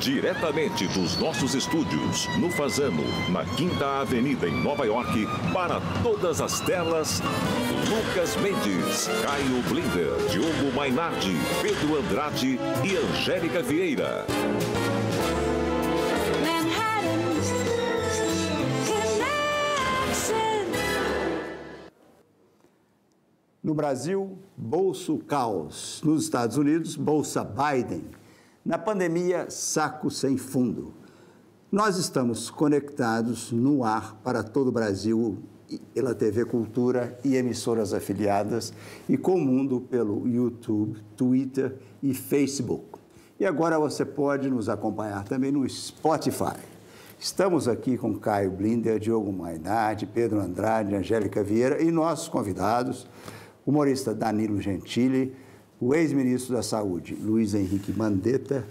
Diretamente dos nossos estúdios, no Fazano, na Quinta Avenida, em Nova York, para todas as telas, Lucas Mendes, Caio Blinder, Diogo Mainardi, Pedro Andrade e Angélica Vieira. No Brasil, bolso caos. Nos Estados Unidos, bolsa Biden. Na pandemia, saco sem fundo. Nós estamos conectados no ar para todo o Brasil pela TV Cultura e emissoras afiliadas e com o mundo pelo YouTube, Twitter e Facebook. E agora você pode nos acompanhar também no Spotify. Estamos aqui com Caio Blinder, Diogo Mainardi, Pedro Andrade, Angélica Vieira e nossos convidados humorista Danilo Gentili, o ex-ministro da Saúde, Luiz Henrique Mandetta,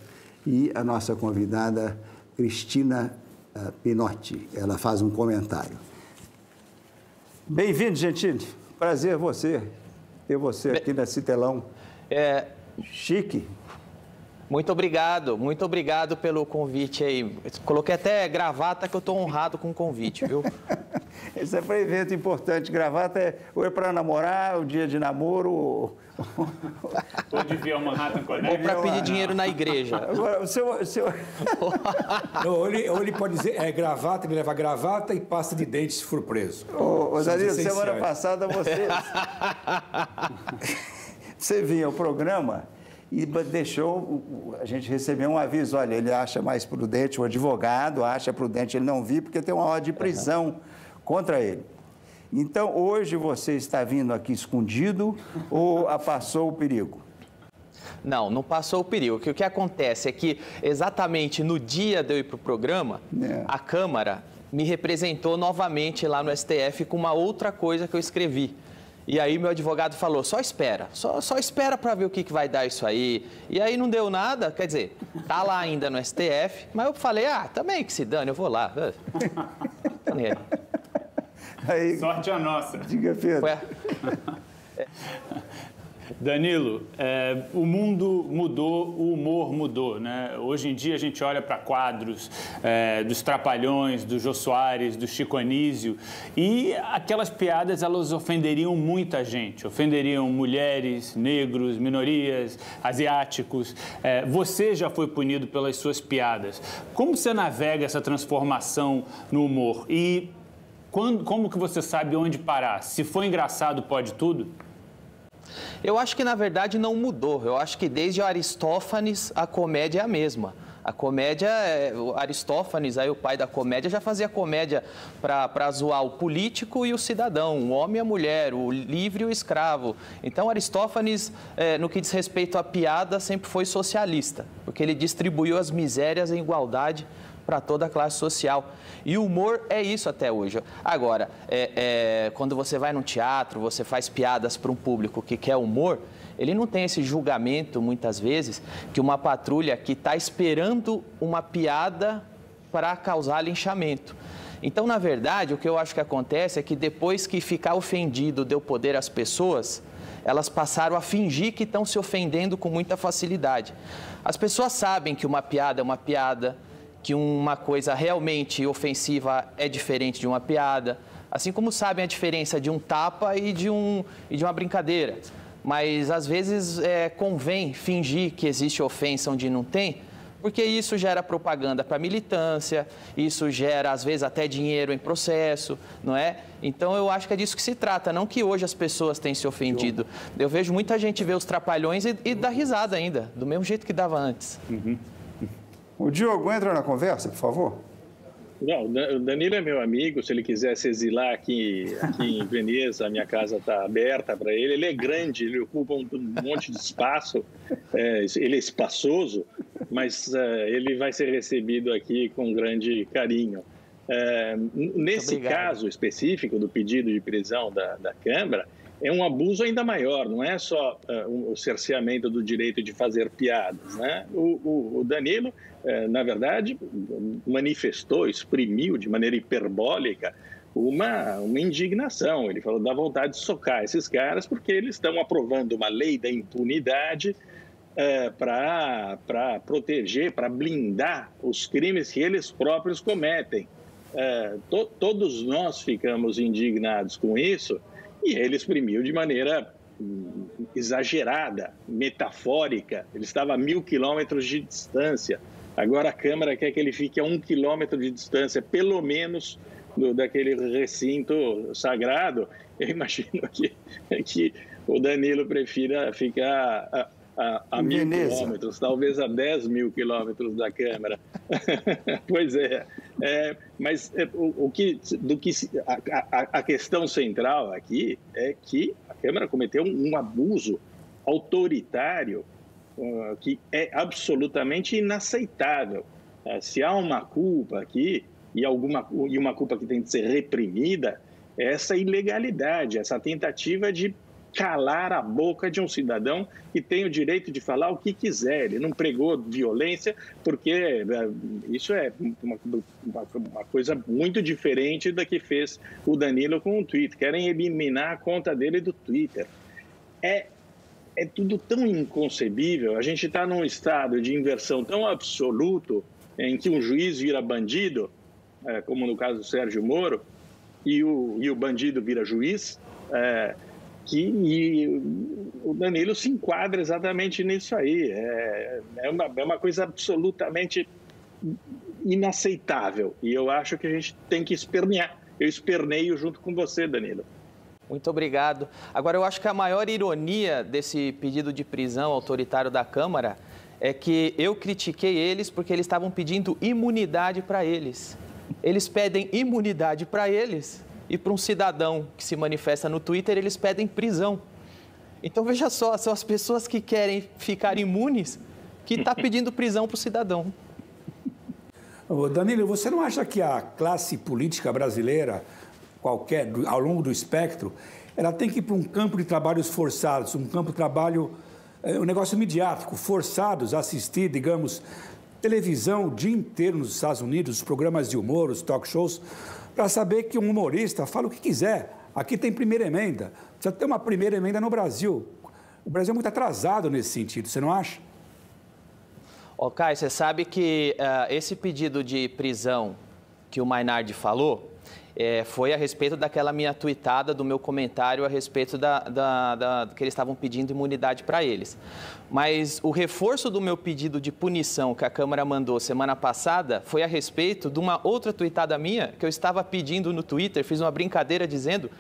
e a nossa convidada, Cristina uh, Pinotti. Ela faz um comentário. Bem-vindo, Gentili. Prazer você, ter você aqui nesse telão. É... Chique. Muito obrigado, muito obrigado pelo convite aí. Coloquei até gravata que eu estou honrado com o convite, viu? Esse é para evento importante. Gravata é ou é para namorar, o dia de namoro. Ou, ou de ver Manhattan Connect. Ou para pedir dinheiro na igreja. Agora, o seu. O seu... Não, ou, ele, ou ele pode dizer é gravata, ele leva gravata e pasta de dente se for preso. Ô, ô Danilo, semana passada você. você vinha ao programa e deixou a gente receber um aviso. Olha, ele acha mais prudente, o advogado acha prudente ele não vir, porque tem uma ordem de prisão uhum. contra ele. Então, hoje você está vindo aqui escondido ou passou o perigo? Não, não passou o perigo. O que, o que acontece é que exatamente no dia de eu ir para o programa, é. a Câmara me representou novamente lá no STF com uma outra coisa que eu escrevi. E aí meu advogado falou, só espera, só, só espera para ver o que, que vai dar isso aí. E aí não deu nada, quer dizer, tá lá ainda no STF, mas eu falei, ah, também que se dane, eu vou lá. aí, Sorte a nossa. Diga, Pedro. Ué. Danilo, é, o mundo mudou, o humor mudou, né? Hoje em dia a gente olha para quadros é, dos Trapalhões, do Jô Soares, do Chico Anísio e aquelas piadas elas ofenderiam muita gente, ofenderiam mulheres, negros, minorias, asiáticos. É, você já foi punido pelas suas piadas. Como você navega essa transformação no humor e quando, como que você sabe onde parar? Se for engraçado, pode tudo? Eu acho que, na verdade, não mudou. Eu acho que desde Aristófanes a comédia é a mesma. A comédia, é, Aristófanes, aí o pai da comédia, já fazia comédia para zoar o político e o cidadão, o homem e a mulher, o livre e o escravo. Então, Aristófanes, é, no que diz respeito à piada, sempre foi socialista, porque ele distribuiu as misérias em igualdade para toda a classe social. E o humor é isso até hoje. Agora, é, é, quando você vai num teatro, você faz piadas para um público que quer humor, ele não tem esse julgamento, muitas vezes, que uma patrulha que está esperando uma piada para causar linchamento. Então, na verdade, o que eu acho que acontece é que depois que ficar ofendido deu poder às pessoas, elas passaram a fingir que estão se ofendendo com muita facilidade. As pessoas sabem que uma piada é uma piada, que uma coisa realmente ofensiva é diferente de uma piada, assim como sabem a diferença de um tapa e de, um, e de uma brincadeira. Mas às vezes é, convém fingir que existe ofensa onde não tem, porque isso gera propaganda para militância, isso gera às vezes até dinheiro em processo, não é? Então eu acho que é disso que se trata, não que hoje as pessoas tenham se ofendido. Eu vejo muita gente ver os trapalhões e, e dar risada ainda, do mesmo jeito que dava antes. Uhum. O Diogo entra na conversa, por favor. Não, o Danilo é meu amigo. Se ele quiser se exilar aqui, aqui em Veneza, a minha casa está aberta para ele. Ele é grande, ele ocupa um, monte de espaço, é, ele é espaçoso, mas é, ele vai ser recebido aqui com grande carinho. É, nesse caso específico do pedido de prisão da, da Câmara, é um abuso ainda maior, não é só uh, o cerceamento do direito de fazer piadas. Né? O, o, o Danilo, na verdade, manifestou, exprimiu de maneira hiperbólica uma, uma indignação. Ele falou: dá vontade de socar esses caras porque eles estão aprovando uma lei da impunidade é, para proteger, para blindar os crimes que eles próprios cometem. É, to, todos nós ficamos indignados com isso e ele exprimiu de maneira hum, exagerada, metafórica. Ele estava a mil quilômetros de distância. Agora a Câmara quer que ele fique a um quilômetro de distância, pelo menos, do, daquele recinto sagrado. Eu imagino que, que o Danilo prefira ficar a, a, a mil Veneza. quilômetros, talvez a 10 mil quilômetros da Câmara. pois é, é mas é, o, o, que, do que a, a, questão central aqui é que a Câmara cometeu um, um abuso autoritário que é absolutamente inaceitável. Uh, se há uma culpa aqui e alguma e uma culpa que tem que ser reprimida, é essa ilegalidade, essa tentativa de calar a boca de um cidadão que tem o direito de falar o que quiser. Ele não pregou violência, porque é, isso é uma, uma, coisa muito diferente da que fez o Danilo com o Twitter. Querem eliminar a conta dele do Twitter. É, é tudo tão inconcebível. A gente está num estado de inversão tão absoluto em que um juiz vira bandido, é, como no caso do Sérgio Moro, e o, e o bandido vira juiz. É, que e o Danilo se enquadra exatamente nisso aí. É, é, uma, é uma coisa absolutamente inaceitável. E eu acho que a gente tem que espernear. Eu esperneio junto com você, Danilo. Muito obrigado. Agora, eu acho que a maior ironia desse pedido de prisão autoritário da Câmara é que eu critiquei eles porque eles estavam pedindo imunidade para eles. Eles pedem imunidade para eles e para um cidadão que se manifesta no Twitter, eles pedem prisão. Então veja só, são as pessoas que querem ficar imunes que está pedindo prisão para o cidadão. Danilo, você não acha que a classe política brasileira, qualquer, ao longo do espectro, ela tem que ir para um campo de trabalhos forçados, um campo de trabalho, é, um negócio midiático, forçados a assistir, digamos, televisão o dia inteiro nos Estados Unidos, os programas de humor, os talk shows, para saber que um humorista fala o que quiser. Aqui tem primeira emenda. Precisa ter uma primeira emenda no Brasil. O Brasil é muito atrasado nesse sentido, você não acha? Caio, você sabe que uh, esse pedido de prisão que o Mainardi falou, é, foi a respeito daquela minha tuitada do meu comentário a respeito da, da, da que eles estavam pedindo imunidade para eles. Mas o reforço do meu pedido de punição que a Câmara mandou semana passada foi a respeito de uma outra tuitada minha que eu estava pedindo no Twitter, fiz uma brincadeira dizendo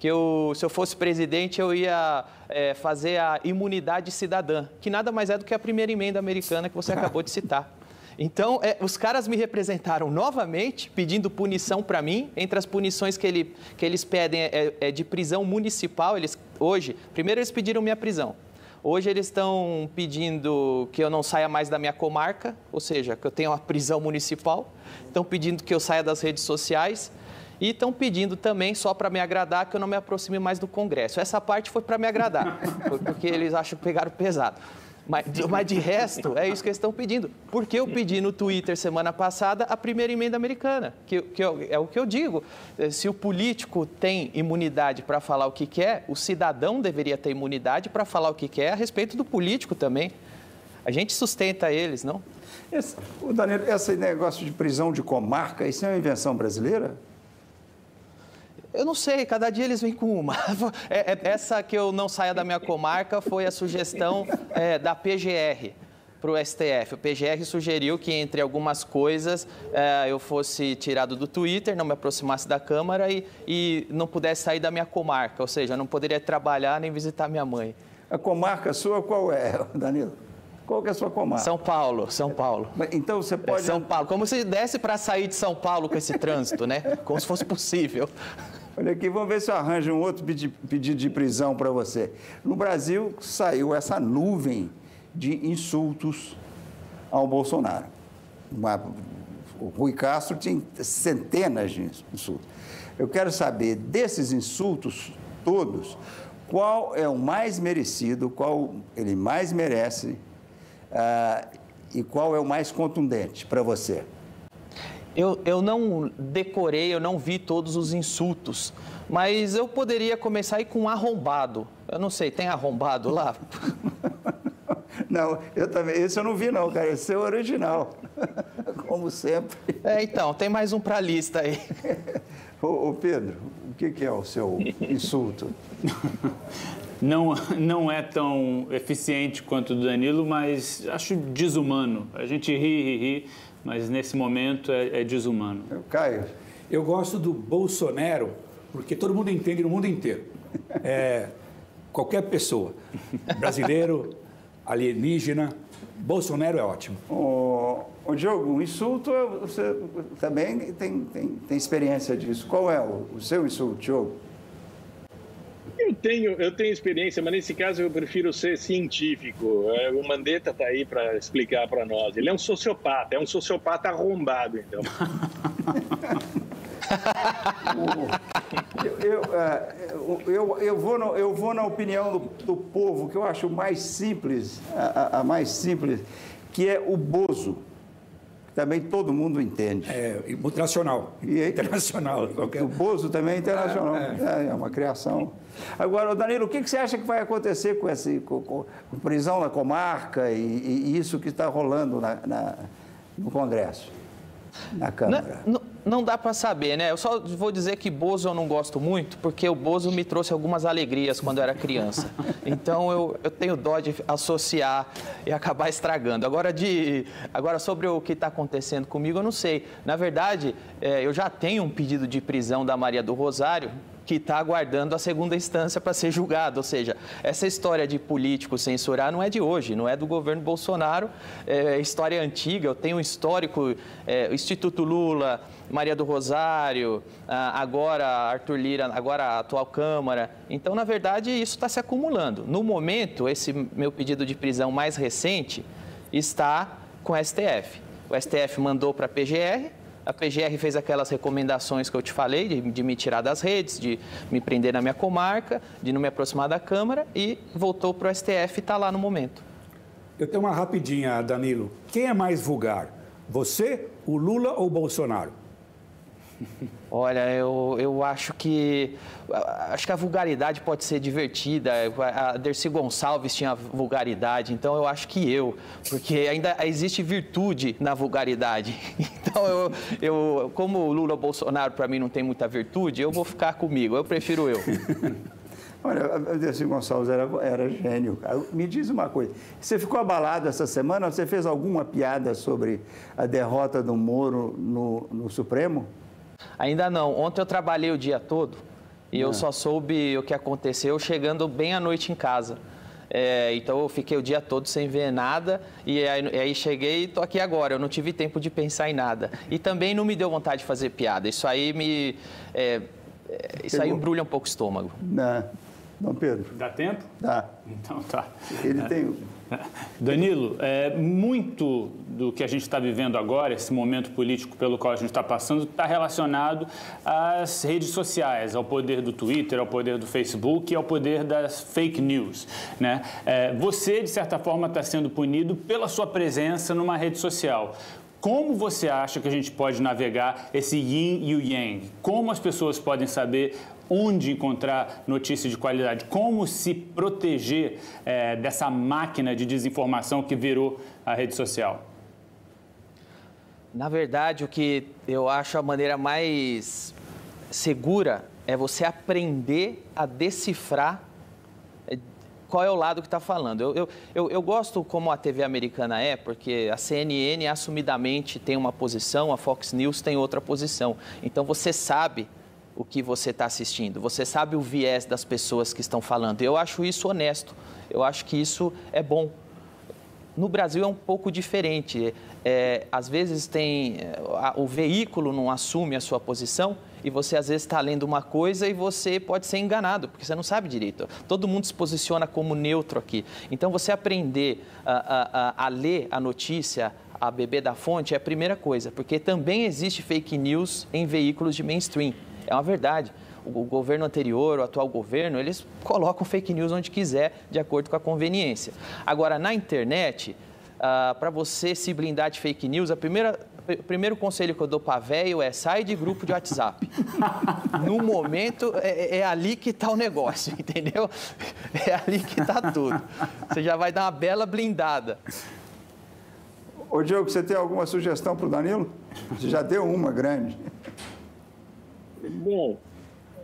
que eu, se eu fosse presidente, eu ia é, fazer a imunidade cidadã, que nada mais é do que a primeira emenda americana que você acabou de citar. Então, é, os caras me representaram novamente, pedindo punição para mim. Entre as punições que, ele, que eles pedem é, é, de prisão municipal. Eles, hoje, primeiro eles pediram minha prisão. Hoje eles estão pedindo que eu não saia mais da minha comarca, ou seja, que eu tenha uma prisão municipal. Estão pedindo que eu saia das redes sociais. E estão pedindo também, só para me agradar, que eu não me aproxime mais do Congresso. Essa parte foi para me agradar, porque eles acham que pegaram pesado. Mas, mas de resto, é isso que eles estão pedindo. Porque eu pedi no Twitter semana passada a primeira emenda americana, que, que eu, é o que eu digo. Eh, se o político tem imunidade para falar o que quer, o cidadão deveria ter imunidade para falar o que quer a respeito do político também. A gente sustenta eles, não? Esse, o Danilo, esse negócio de prisão de comarca, isso é uma invenção brasileira? Eu não sei, cada dia eles vêm com uma. É, é, essa que eu não saia da minha comarca foi a sugestão é, da PGR para o STF. O PGR sugeriu que, entre algumas coisas, é, eu fosse tirado do Twitter, não me aproximasse da Câmara e, e não pudesse sair da minha comarca, ou seja, não poderia trabalhar nem visitar minha mãe. A comarca sua qual é, Danilo? Qual que é a sua comarca? São Paulo, São Paulo. Então você pode. É São Paulo. Como se desse para sair de São Paulo com esse trânsito, né? Como se fosse possível. Olha aqui, vamos ver se eu arranjo um outro pedido de prisão para você. No Brasil, saiu essa nuvem de insultos ao Bolsonaro. Uma, o Rui Castro tinha centenas de insultos. Eu quero saber, desses insultos todos, qual é o mais merecido, qual ele mais merece uh, e qual é o mais contundente para você? Eu, eu não decorei, eu não vi todos os insultos, mas eu poderia começar aí com arrombado. Eu não sei, tem arrombado lá? Não, eu também. Esse eu não vi, não, cara. Esse é o original. Como sempre. É, então, tem mais um para a lista aí. Ô, ô, Pedro, o que, que é o seu insulto? Não, não é tão eficiente quanto o do Danilo, mas acho desumano. A gente ri, ri, ri, mas nesse momento é, é desumano. Caio. Eu gosto do Bolsonaro, porque todo mundo entende no mundo inteiro. É, qualquer pessoa, brasileiro, alienígena, Bolsonaro é ótimo. Ô, ô Diogo, um insulto, você também tem, tem, tem experiência disso. Qual é o, o seu insulto, Diogo? Tenho, eu tenho experiência, mas nesse caso eu prefiro ser científico. É, o Mandetta está aí para explicar para nós. Ele é um sociopata, é um sociopata arrombado, então. eu, é, eu, eu, eu, vou no, eu vou na opinião do, do povo, que eu acho mais simples, a, a mais simples, que é o Bozo também todo mundo entende. É, internacional. E aí, internacional. Qualquer... O Bozo também é internacional. É, é. é, uma criação. Agora, Danilo, o que, você acha que vai acontecer com essa prisão na comarca e, e, isso que está rolando na, na, no Congresso, na Câmara? Não, não não dá para saber, né? Eu só vou dizer que Bozo eu não gosto muito, porque o Bozo me trouxe algumas alegrias quando eu era criança. Então eu, eu tenho dó de associar e acabar estragando. Agora, de, agora sobre o que está acontecendo comigo, eu não sei. Na verdade, é, eu já tenho um pedido de prisão da Maria do Rosário, que está aguardando a segunda instância para ser julgado. Ou seja, essa história de político censurar não é de hoje, não é do governo Bolsonaro, é história antiga. Eu tenho um histórico, é, Instituto Lula, Maria do Rosário, agora Arthur Lira, agora a atual Câmara. Então, na verdade, isso está se acumulando. No momento, esse meu pedido de prisão mais recente está com o STF. O STF mandou para a PGR, a PGR fez aquelas recomendações que eu te falei, de, de, me tirar das redes, de me prender na minha comarca, de não me aproximar da Câmara e voltou para o STF e está lá no momento. Eu tenho uma rapidinha, Danilo. Quem é mais vulgar? Você, o Lula ou o Bolsonaro? Olha, eu, eu acho que acho que a vulgaridade pode ser divertida. A Dercy Gonçalves tinha vulgaridade, então eu acho que eu, porque ainda existe virtude na vulgaridade. Então eu, eu como o Lula Bolsonaro para mim não tem muita virtude, eu vou ficar comigo. Eu prefiro eu. Olha, a Dercy Gonçalves era, era gênio. Me diz uma coisa, você ficou abalado essa semana? Você fez alguma piada sobre a derrota do Moro no, no Supremo? Ainda não. Ontem eu trabalhei o dia todo e eu é. só soube o que aconteceu chegando bem à noite em casa. É, então eu fiquei o dia todo sem ver nada e aí, aí cheguei e estou aqui agora. Eu não tive tempo de pensar em nada. E também não me deu vontade de fazer piada. Isso aí me. É, é isso aí embrulha um pouco o estômago. Não. Dom Pedro. Dá tempo? Dá. Então tá. Ele tem. Danilo, é, muito do que a gente está vivendo agora, esse momento político pelo qual a gente está passando, está relacionado às redes sociais, ao poder do Twitter, ao poder do Facebook e ao poder das fake news. Né? É, você, de certa forma, está sendo punido pela sua presença numa rede social. Como você acha que a gente pode navegar esse yin e o yang? Como as pessoas podem saber onde encontrar notícias de qualidade, como se proteger é, dessa máquina de desinformação que virou a rede social? Na verdade, o que eu acho a maneira mais segura é você aprender a decifrar é, qual é o lado que está falando. Eu, eu, eu, eu, gosto como a TV americana é, porque a CNN assumidamente tem uma posição, a Fox News tem outra posição. Então você sabe o que você está assistindo, você sabe o viés das pessoas que estão falando. Eu acho isso honesto, eu acho que isso é bom. No Brasil é um pouco diferente. É, às vezes tem a, o veículo não assume a sua posição e você às vezes está lendo uma coisa e você pode ser enganado porque você não sabe direito. Todo mundo se posiciona como neutro aqui. Então você aprender a, a, a ler a notícia, a beber da fonte é a primeira coisa, porque também existe fake news em veículos de mainstream. É uma verdade. O, o governo anterior, o atual governo, eles colocam fake news onde quiser, de acordo com a conveniência. Agora, na internet, ah, para você se blindar de fake news, a primeira o primeiro conselho que eu dou para velho é sai de grupo de WhatsApp. no momento, é, é ali que está o negócio, entendeu? É ali que está tudo. Você já vai dar uma bela blindada. Ô, Diogo, você tem alguma sugestão para o Danilo? Você já deu uma grande. Bom,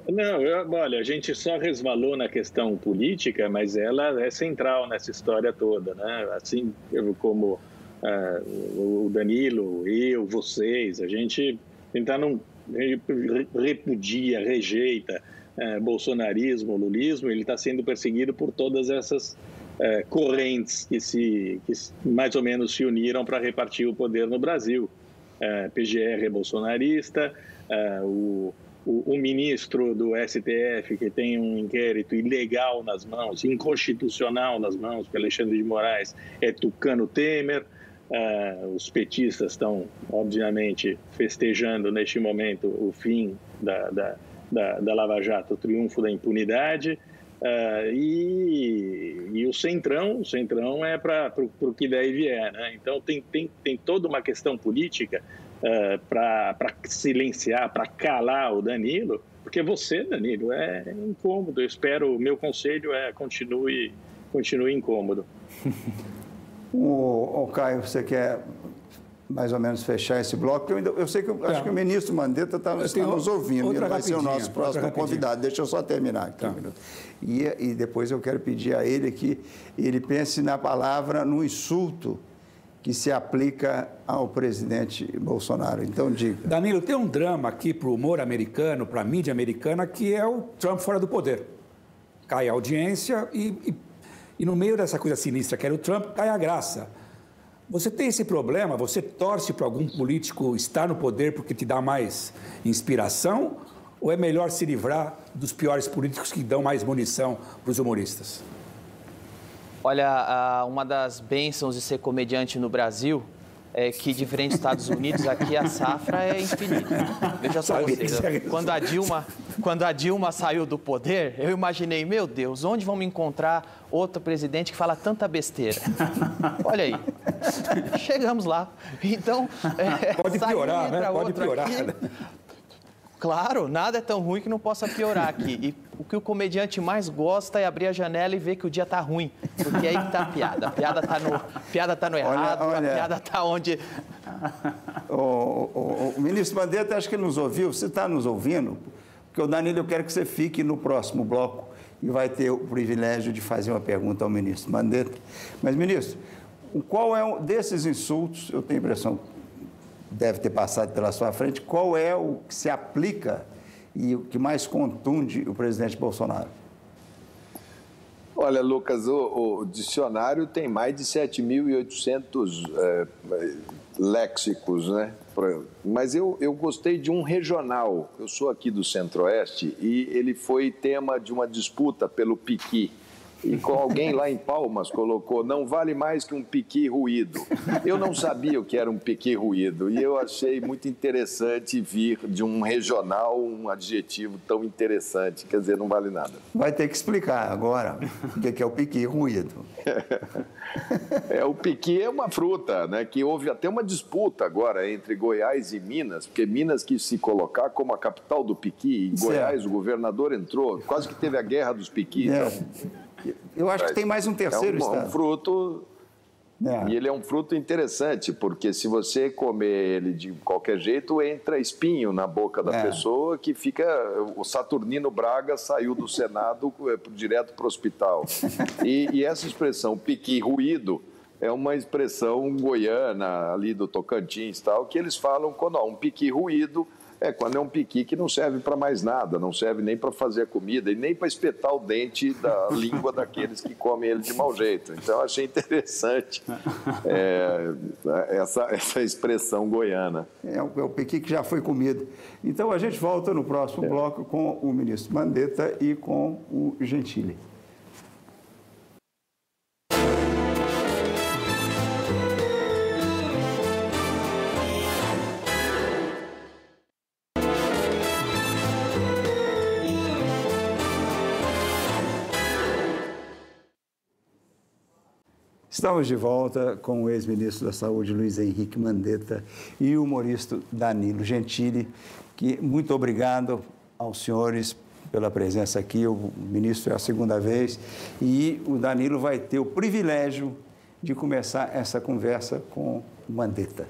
não, eu, olha, a gente só resvalou na questão política, mas ela é central nessa história toda, né? Assim como uh, o Danilo, eu, vocês, a gente tentar não repudia, rejeita uh, bolsonarismo, lulismo, ele está sendo perseguido por todas essas uh, correntes que se que mais ou menos se uniram para repartir o poder no Brasil. PGR é bolsonarista, o o, o, ministro do STF, que tem um inquérito ilegal nas mãos, inconstitucional nas mãos, que Alexandre de Moraes, é Tucano Temer. Uh, os petistas estão, obviamente, festejando neste momento o fim da, da, da, da Lava Jato, o triunfo da impunidade. Uh, e, e, o centrão, o centrão é para o que daí vier. Né? Então, tem, tem, tem toda uma questão política uh, eh, para silenciar, para calar o Danilo, porque você, Danilo, é incômodo. Eu espero, o meu conselho é continue, continue incômodo. o, o Caio, você quer mais ou menos fechar esse bloco? Eu, eu sei que eu, acho é. que o ministro Mandetta tá, está nos ouvindo, ele vai ser o nosso próximo convidado. Deixa eu só terminar aqui tá. um minuto. E, e depois eu quero pedir a ele que ele pense na palavra, no insulto que se aplica ao presidente Bolsonaro. Então, diga. Danilo, tem um drama aqui para o humor americano, para a mídia americana, que é o Trump fora do poder. Cai a audiência e, e, e no meio dessa coisa sinistra que era o Trump, cai a graça. Você tem esse problema? Você torce para algum político estar no poder porque te dá mais inspiração? Ou é melhor se livrar dos piores políticos que dão mais munição para os humoristas? Olha, uma das bênçãos de ser comediante no Brasil é que, diferente dos Estados Unidos, aqui a safra é infinita. Veja só vocês, quando a, Dilma, quando a Dilma saiu do poder, eu imaginei, meu Deus, onde vamos encontrar outro presidente que fala tanta besteira? Olha aí, chegamos lá. Então, é, pode piorar, né? Pode piorar. Aqui, Claro, nada é tão ruim que não possa piorar aqui. E o que o comediante mais gosta é abrir a janela e ver que o dia tá ruim. Porque aí que tá a piada. A piada tá no, piada tá no errado, olha, olha. a piada tá onde. O, o, o ministro Mandetta, acho que ele nos ouviu. Você está nos ouvindo? Porque o Danilo, eu quero que você fique no próximo bloco e vai ter o privilégio de fazer uma pergunta ao ministro Mandetta. Mas, ministro, qual é um desses insultos, eu tenho a impressão deve ter passado pela sua frente, qual é o que se aplica e o que mais contunde o presidente Bolsonaro? Olha, Lucas, o, o dicionário tem mais de 7.800 é, léxicos, né? Mas eu, eu gostei de um regional. Eu sou aqui do Centro-Oeste e ele foi tema de uma disputa pelo Piqui. E com alguém lá em Palmas colocou, não vale mais que um piqui ruído. Eu não sabia o que era um piqui ruído e eu achei muito interessante vir de um regional um adjetivo tão interessante. Quer dizer, não vale nada. Vai ter que explicar agora o que é o piqui ruído. É, o piqui é uma fruta, né? Que houve até uma disputa agora entre Goiás e Minas, porque Minas quis se colocar como a capital do piqui, e Goiás, o governador entrou, quase que teve a guerra dos piquis. É. Então, eu acho que tem mais um terceiro é um, estado. um fruto é. E ele é um fruto interessante, porque se você comer ele de qualquer jeito, entra espinho na boca da é. pessoa que fica. O Saturnino Braga saiu do Senado é, direto para o hospital. e, e, essa expressão piqui ruído é uma expressão goiana ali do Tocantins tal, que eles falam quando há um piqui ruído é, quando é um piqui que não serve para mais nada, não serve nem para fazer a comida e nem para espetar o dente da língua daqueles que comem ele de mau jeito. Então, achei interessante é, essa, essa expressão goiana. É o, é o piqui que já foi comido. Então, a gente volta no próximo é. bloco com o ministro Mandetta e com o Gentili. Estamos de volta com o ex-ministro da Saúde, Luiz Henrique Mandetta, e o humorista Danilo Gentili, que muito obrigado aos senhores pela presença aqui. O ministro é a segunda vez e o Danilo vai ter o privilégio de começar essa conversa com Mandetta.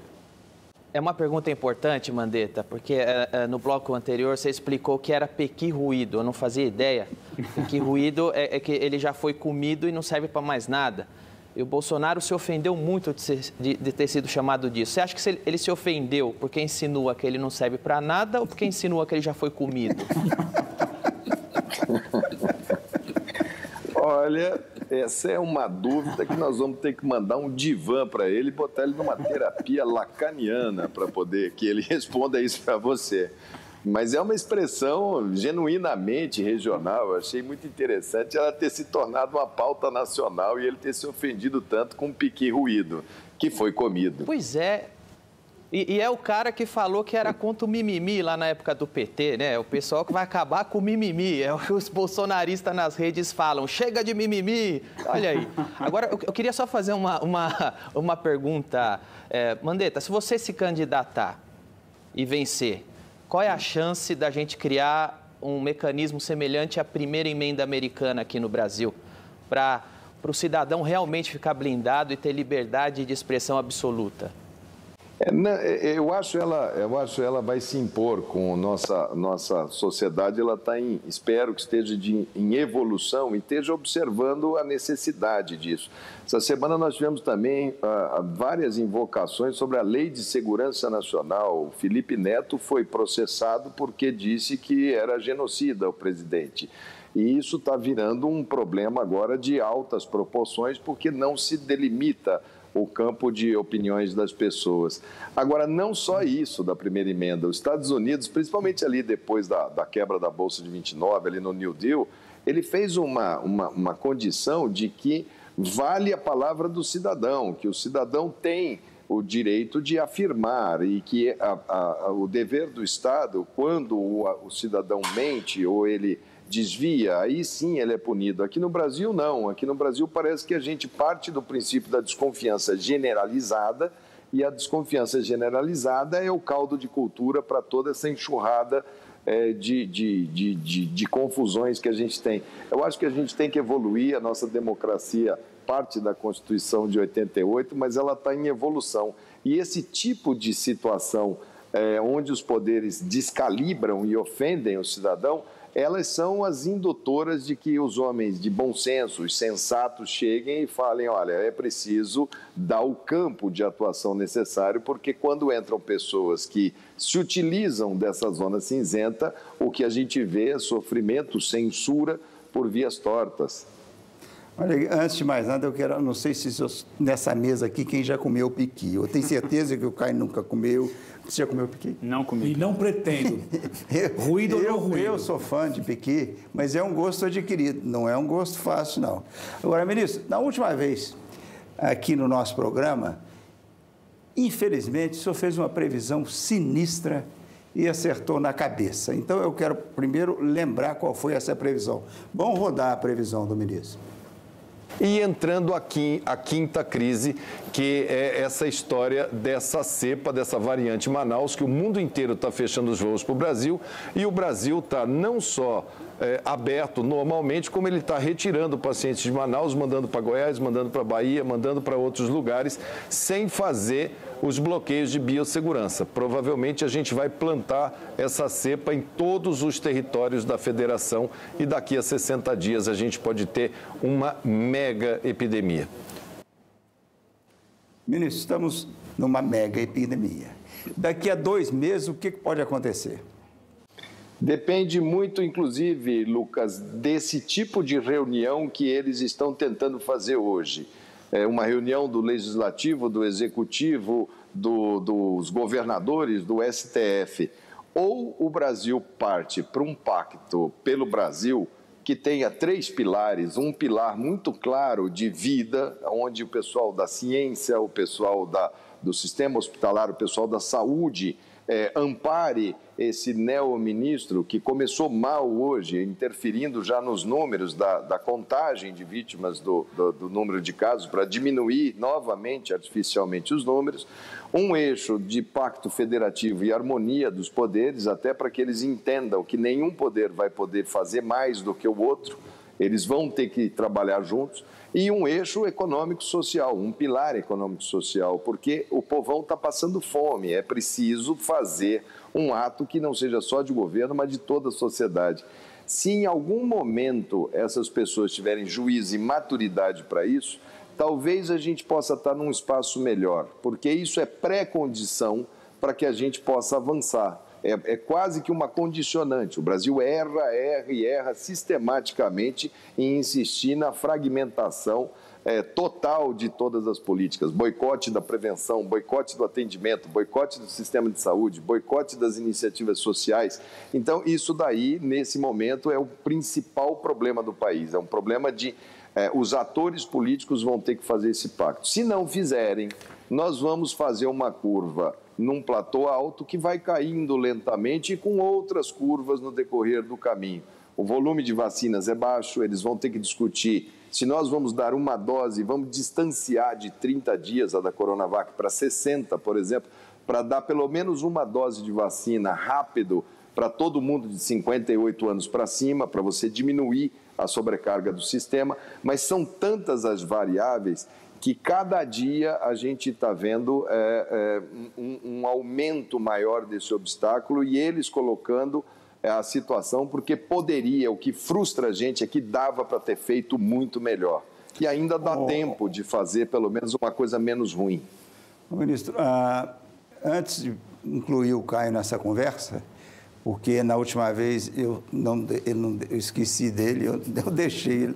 É uma pergunta importante, Mandetta, porque é, é, no bloco anterior você explicou que era pequi ruído, eu não fazia ideia. Pequi ruído é, é que ele já foi comido e não serve para mais nada. E o Bolsonaro se ofendeu muito de, ser, de, de, ter sido chamado disso. Você acha que ele se ofendeu porque insinua que ele não serve para nada ou porque insinua que ele já foi comido? Olha, essa é uma dúvida que nós vamos ter que mandar um divã para ele e botar ele numa terapia lacaniana para poder que ele responda isso para você. Mas é uma expressão genuinamente regional. Eu achei muito interessante ela ter se tornado uma pauta nacional e ele ter se ofendido tanto com um piqui ruído, que foi comido. Pois é. E, e, é o cara que falou que era contra o mimimi lá na época do PT, né? O pessoal que vai acabar com o mimimi. É o que os bolsonaristas nas redes falam. Chega de mimimi! Olha aí. Agora, eu, eu queria só fazer uma, uma, uma pergunta. É, Mandetta, se você se candidatar e vencer, qual é a chance da gente criar um mecanismo semelhante à primeira emenda americana aqui no Brasil, para o cidadão realmente ficar blindado e ter liberdade de expressão absoluta? É, não, é, é, eu acho ela, eu acho ela vai se impor com nossa nossa sociedade. Ela está em, espero que esteja de, em evolução e esteja observando a necessidade disso. Essa semana nós tivemos também ah, várias invocações sobre a Lei de Segurança Nacional. O Felipe Neto foi processado porque disse que era genocida o presidente. E isso está virando um problema agora de altas proporções, porque não se delimita o campo de opiniões das pessoas. Agora, não só isso da primeira emenda, os Estados Unidos, principalmente ali depois da, da quebra da Bolsa de 29, ali no New Deal, ele fez uma, uma, uma condição de que vale a palavra do cidadão, que o cidadão tem o direito de afirmar e que a, a, o dever do Estado, quando o, o cidadão mente ou ele desvia, aí sim ele é punido. Aqui no Brasil, não. Aqui no Brasil parece que a gente parte do princípio da desconfiança generalizada e a desconfiança generalizada é o caldo de cultura para toda essa enxurrada é, de, de, de, de, confusões que a gente tem. Eu acho que a gente tem que evoluir, a nossa democracia parte da Constituição de 88, mas ela está em evolução. E esse tipo de situação é, onde os poderes descalibram e ofendem o cidadão elas são as indutoras de que os homens de bom senso, os sensatos, cheguem e falem: olha, é preciso dar o campo de atuação necessário, porque quando entram pessoas que se utilizam dessa zona cinzenta, o que a gente vê é sofrimento, censura por vias tortas. Olha, antes de mais nada, eu quero, não sei se nessa mesa aqui quem já comeu piqui. Eu tenho certeza que o Caio nunca comeu. Você já comeu piqui? Não comi. E não pretendo. ruído ou não ruído? Eu sou fã de piqui, mas é um gosto adquirido, não é um gosto fácil, não. Agora, ministro, na última vez aqui no nosso programa, infelizmente, o senhor fez uma previsão sinistra e acertou na cabeça. Então, eu quero primeiro lembrar qual foi essa previsão. Vamos rodar a previsão do ministro. E entrando aqui a quinta crise, que é essa história dessa cepa, dessa variante Manaus, que o mundo inteiro está fechando os voos para o Brasil e o Brasil está não só é, aberto normalmente, como ele está retirando pacientes de Manaus, mandando para Goiás, mandando para Bahia, mandando para outros lugares, sem fazer os bloqueios de biossegurança. Provavelmente a gente vai plantar essa cepa em todos os territórios da federação e daqui a 60 dias a gente pode ter uma mega epidemia. Ministro, estamos numa mega epidemia. Daqui a dois meses, o que pode acontecer? Depende muito, inclusive, Lucas, desse tipo de reunião que eles estão tentando fazer hoje. É uma reunião do Legislativo, do Executivo, do, dos governadores, do STF. Ou o Brasil parte para um pacto pelo Brasil que tenha três pilares, um pilar muito claro de vida, onde o pessoal da ciência, o pessoal da, do sistema hospitalar, o pessoal da saúde é, ampare esse neo-ministro que começou mal hoje, interferindo já nos números da, da contagem de vítimas do, do, do número de casos, para diminuir novamente, artificialmente, os números, um eixo de pacto federativo e harmonia dos poderes, até para que eles entendam que nenhum poder vai poder fazer mais do que o outro, eles vão ter que trabalhar juntos e um eixo econômico-social, um pilar econômico-social, porque o povão está passando fome, é preciso fazer um ato que não seja só de governo, mas de toda a sociedade. Se em algum momento essas pessoas tiverem juízo e maturidade para isso, talvez a gente possa estar num espaço melhor, porque isso é pré-condição para que a gente possa avançar. É, é, quase que uma condicionante. O Brasil erra, erra e erra sistematicamente em insistir na fragmentação é, total de todas as políticas: boicote da prevenção, boicote do atendimento, boicote do sistema de saúde, boicote das iniciativas sociais. Então, isso daí, nesse momento, é o principal problema do país. É um problema de. É, os atores políticos vão ter que fazer esse pacto. Se não fizerem, nós vamos fazer uma curva num platô alto que vai caindo lentamente e com outras curvas no decorrer do caminho. O volume de vacinas é baixo, eles vão ter que discutir se nós vamos dar uma dose, vamos distanciar de 30 dias a da Coronavac para 60, por exemplo, para dar pelo menos uma dose de vacina rápido para todo mundo de 58 anos para cima, para você diminuir a sobrecarga do sistema, mas são tantas as variáveis que cada dia a gente está vendo é, é, um, um, aumento maior desse obstáculo e eles colocando é, a situação porque poderia, o que frustra a gente é que dava para ter feito muito melhor. E ainda dá oh. tempo de fazer pelo menos uma coisa menos ruim. Ministro, ah, antes de incluir o Caio nessa conversa, porque na última vez eu, não, ele não, eu esqueci dele, eu, eu deixei ele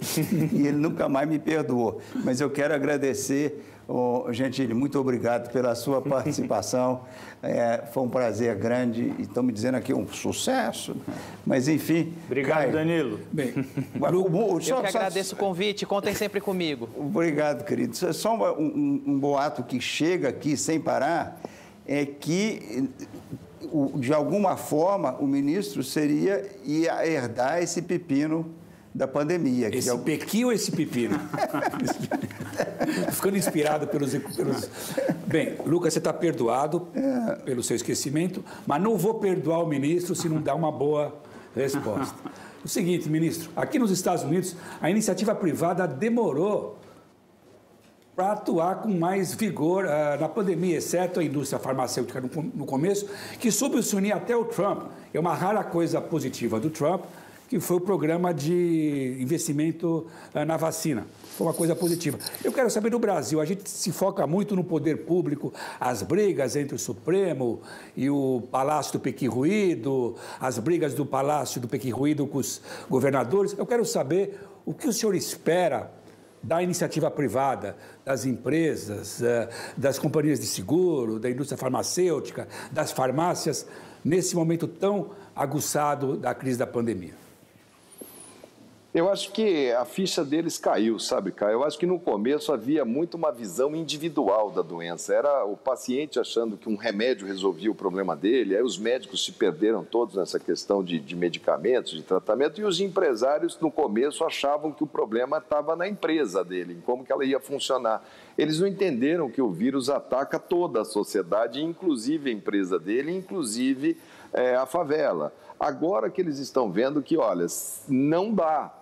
e ele nunca mais me perdoou. Mas eu quero agradecer, oh, Gentili, muito obrigado pela sua participação. É, foi um prazer grande e estão me dizendo aqui um sucesso. Mas enfim. Obrigado, Caio. Danilo. Bem, eu só, que agradeço só, o convite, contem sempre comigo. Obrigado, querido. Só um, um, um boato que chega aqui sem parar é que de alguma forma, o ministro seria ia herdar esse pepino da pandemia. Esse é pequi ou esse pepino? Ficando inspirado pelos, pelos... Bem, Lucas, você está perdoado é. pelo seu esquecimento, mas não vou perdoar o ministro se não dar uma boa resposta. O seguinte, ministro, aqui nos Estados Unidos, a iniciativa privada demorou para atuar com mais vigor uh, na pandemia, exceto a indústria farmacêutica no, no começo, que soube se unir até o Trump. É uma rara coisa positiva do Trump, que foi o programa de investimento uh, na vacina. Foi uma coisa positiva. Eu quero saber do Brasil, a gente se foca muito no poder público, as brigas entre o Supremo e o Palácio do Pequi Ruído, as brigas do Palácio do Pequi Ruído com os governadores. Eu quero saber o que o senhor espera da iniciativa privada, das empresas, eh, das companhias de seguro, da indústria farmacêutica, das farmácias, nesse momento tão aguçado da crise da pandemia? Eu acho que a ficha deles caiu, sabe, Caio? Eu acho que no começo havia muito uma visão individual da doença. Era o paciente achando que um remédio resolvia o problema dele, aí os médicos se perderam todos nessa questão de, de medicamentos, de tratamento, e os empresários no começo achavam que o problema estava na empresa dele, em como que ela ia funcionar. Eles não entenderam que o vírus ataca toda a sociedade, inclusive a empresa dele, inclusive é, a favela. Agora que eles estão vendo que, olha, não dá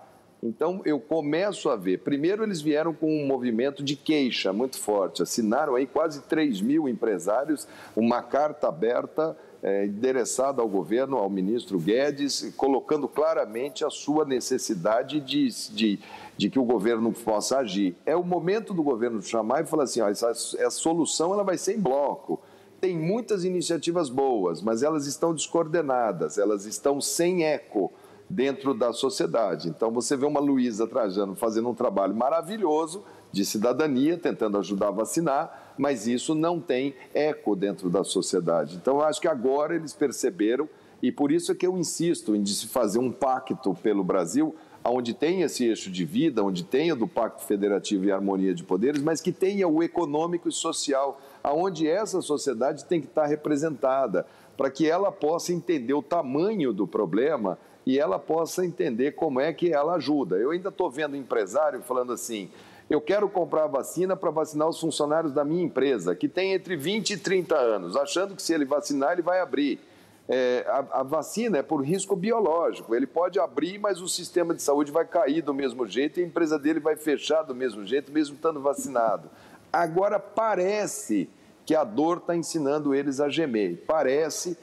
então, eu começo a ver. Primeiro, eles vieram com um movimento de queixa muito forte. Assinaram aí quase 3 mil empresários uma carta aberta é, endereçada ao governo, ao ministro Guedes, colocando claramente a sua necessidade de, de, de, que o governo possa agir. É o momento do governo chamar e falar assim: ó, essa, essa solução ela vai ser em bloco. Tem muitas iniciativas boas, mas elas estão descoordenadas, elas estão sem eco dentro da sociedade. Então você vê uma Luísa Trajano fazendo um trabalho maravilhoso de cidadania, tentando ajudar a vacinar, mas isso não tem eco dentro da sociedade. Então eu acho que agora eles perceberam e por isso é que eu insisto em se fazer um pacto pelo Brasil onde tem esse eixo de vida, onde tenha do Pacto Federativo e Harmonia de Poderes, mas que tenha o econômico e social, aonde essa sociedade tem que estar representada, para que ela possa entender o tamanho do problema e ela possa entender como é que ela ajuda. Eu ainda estou vendo empresário falando assim: eu quero comprar vacina para vacinar os funcionários da minha empresa, que tem entre 20 e 30 anos, achando que se ele vacinar, ele vai abrir. É, a, a, vacina é por risco biológico. Ele pode abrir, mas o sistema de saúde vai cair do mesmo jeito e a empresa dele vai fechar do mesmo jeito, mesmo estando vacinado. Agora parece que a dor está ensinando eles a gemer. Parece que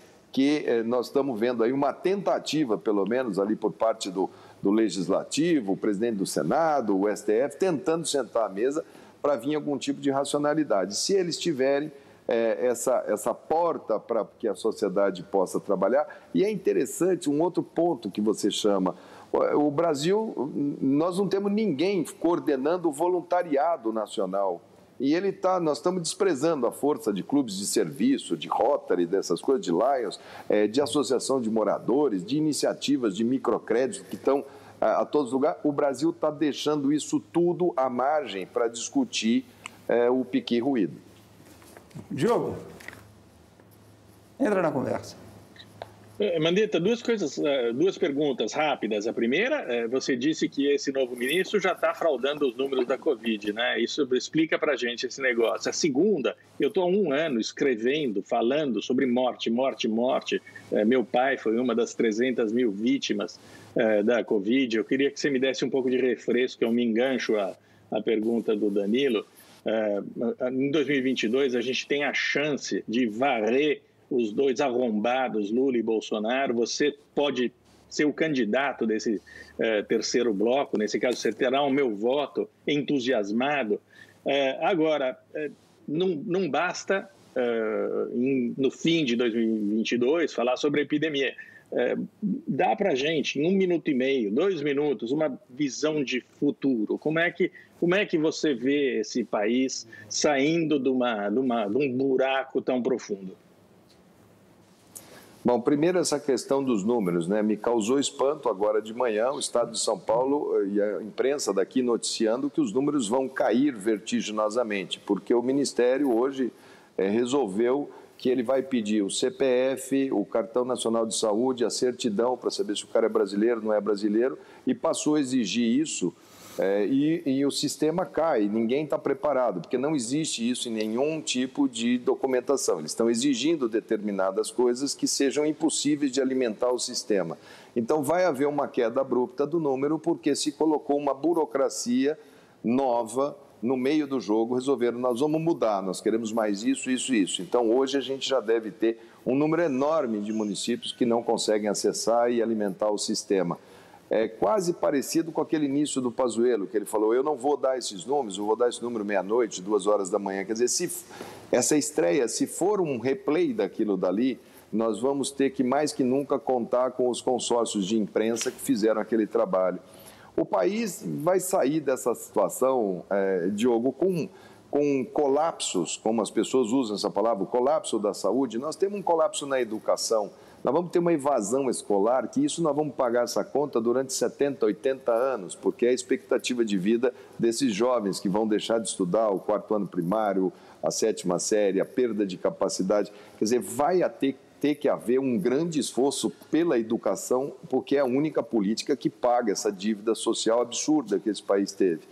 eh, nós estamos vendo aí uma tentativa, pelo menos ali por parte do, do Legislativo, o presidente do Senado, o STF, tentando sentar à mesa para vir algum tipo de racionalidade. Se eles tiverem é, essa, essa porta para que a sociedade possa trabalhar. E é interessante um outro ponto que você chama. O Brasil, nós não temos ninguém coordenando o voluntariado nacional. E ele tá, nós estamos desprezando a força de clubes de serviço, de Rotary, dessas coisas, de Lions, é, de associação de moradores, de iniciativas de microcrédito que estão a, a todos os lugares. O Brasil está deixando isso tudo à margem para discutir é, o pique ruído. Diogo, entra na conversa. Eh, Mandetta, duas coisas, eh, duas perguntas rápidas. A primeira, eh, você disse que esse novo ministro já está fraudando os números da Covid, né? Isso explica para gente esse negócio. A segunda, eu estou há um ano escrevendo, falando sobre morte, morte, morte. Meu pai foi uma das 300 mil vítimas da Covid. Eu queria que você me desse um pouco de refresco, eu me engancho a, a pergunta do Danilo. Em 2022, a gente tem a chance de varrer os dois arrombados, Lula e Bolsonaro, você pode ser o candidato desse eh, terceiro bloco, nesse caso você terá o meu voto entusiasmado. Eh, agora, eh, não, não basta, em, no fim de 2022, falar sobre a epidemia. dá para gente, em um minuto e meio, dois minutos, uma visão de futuro. Como é que, como é que você vê esse país saindo de, uma, de, uma, de um buraco tão profundo? Bom, primeiro essa questão dos números, né? Me causou espanto agora de manhã o Estado de São Paulo eh, e a imprensa daqui noticiando que os números vão cair vertiginosamente, porque o Ministério hoje é, resolveu que ele vai pedir o CPF, o Cartão Nacional de Saúde, a certidão para saber se o cara é brasileiro não é brasileiro, e passou a exigir isso é, e, e, o sistema cai, ninguém está preparado, porque não existe isso em nenhum tipo de documentação. Eles estão exigindo determinadas coisas que sejam impossíveis de alimentar o sistema. Então, vai haver uma queda abrupta do número, porque se colocou uma burocracia nova no meio do jogo, resolveram, nós vamos mudar, nós queremos mais isso, isso, isso. Então, hoje a gente já deve ter um número enorme de municípios que não conseguem acessar e alimentar o sistema é quase parecido com aquele início do Pazuello, que ele falou, eu não vou dar esses números, eu vou dar esse número meia-noite, duas horas da manhã. Quer dizer, se essa estreia, se for um replay daquilo dali, nós vamos ter que, mais que nunca, contar com os consórcios de imprensa que fizeram aquele trabalho. O país vai sair dessa situação, é, Diogo, com, com colapsos, como as pessoas usam essa palavra, o colapso da saúde. Nós temos um colapso na educação, nós vamos ter uma evasão escolar, que isso nós vamos pagar essa conta durante 70, 80 anos, porque é a expectativa de vida desses jovens que vão deixar de estudar o quarto ano primário, a sétima série, a perda de capacidade. Quer dizer, vai ter, ter que haver um grande esforço pela educação, porque é a única política que paga essa dívida social absurda que esse país teve.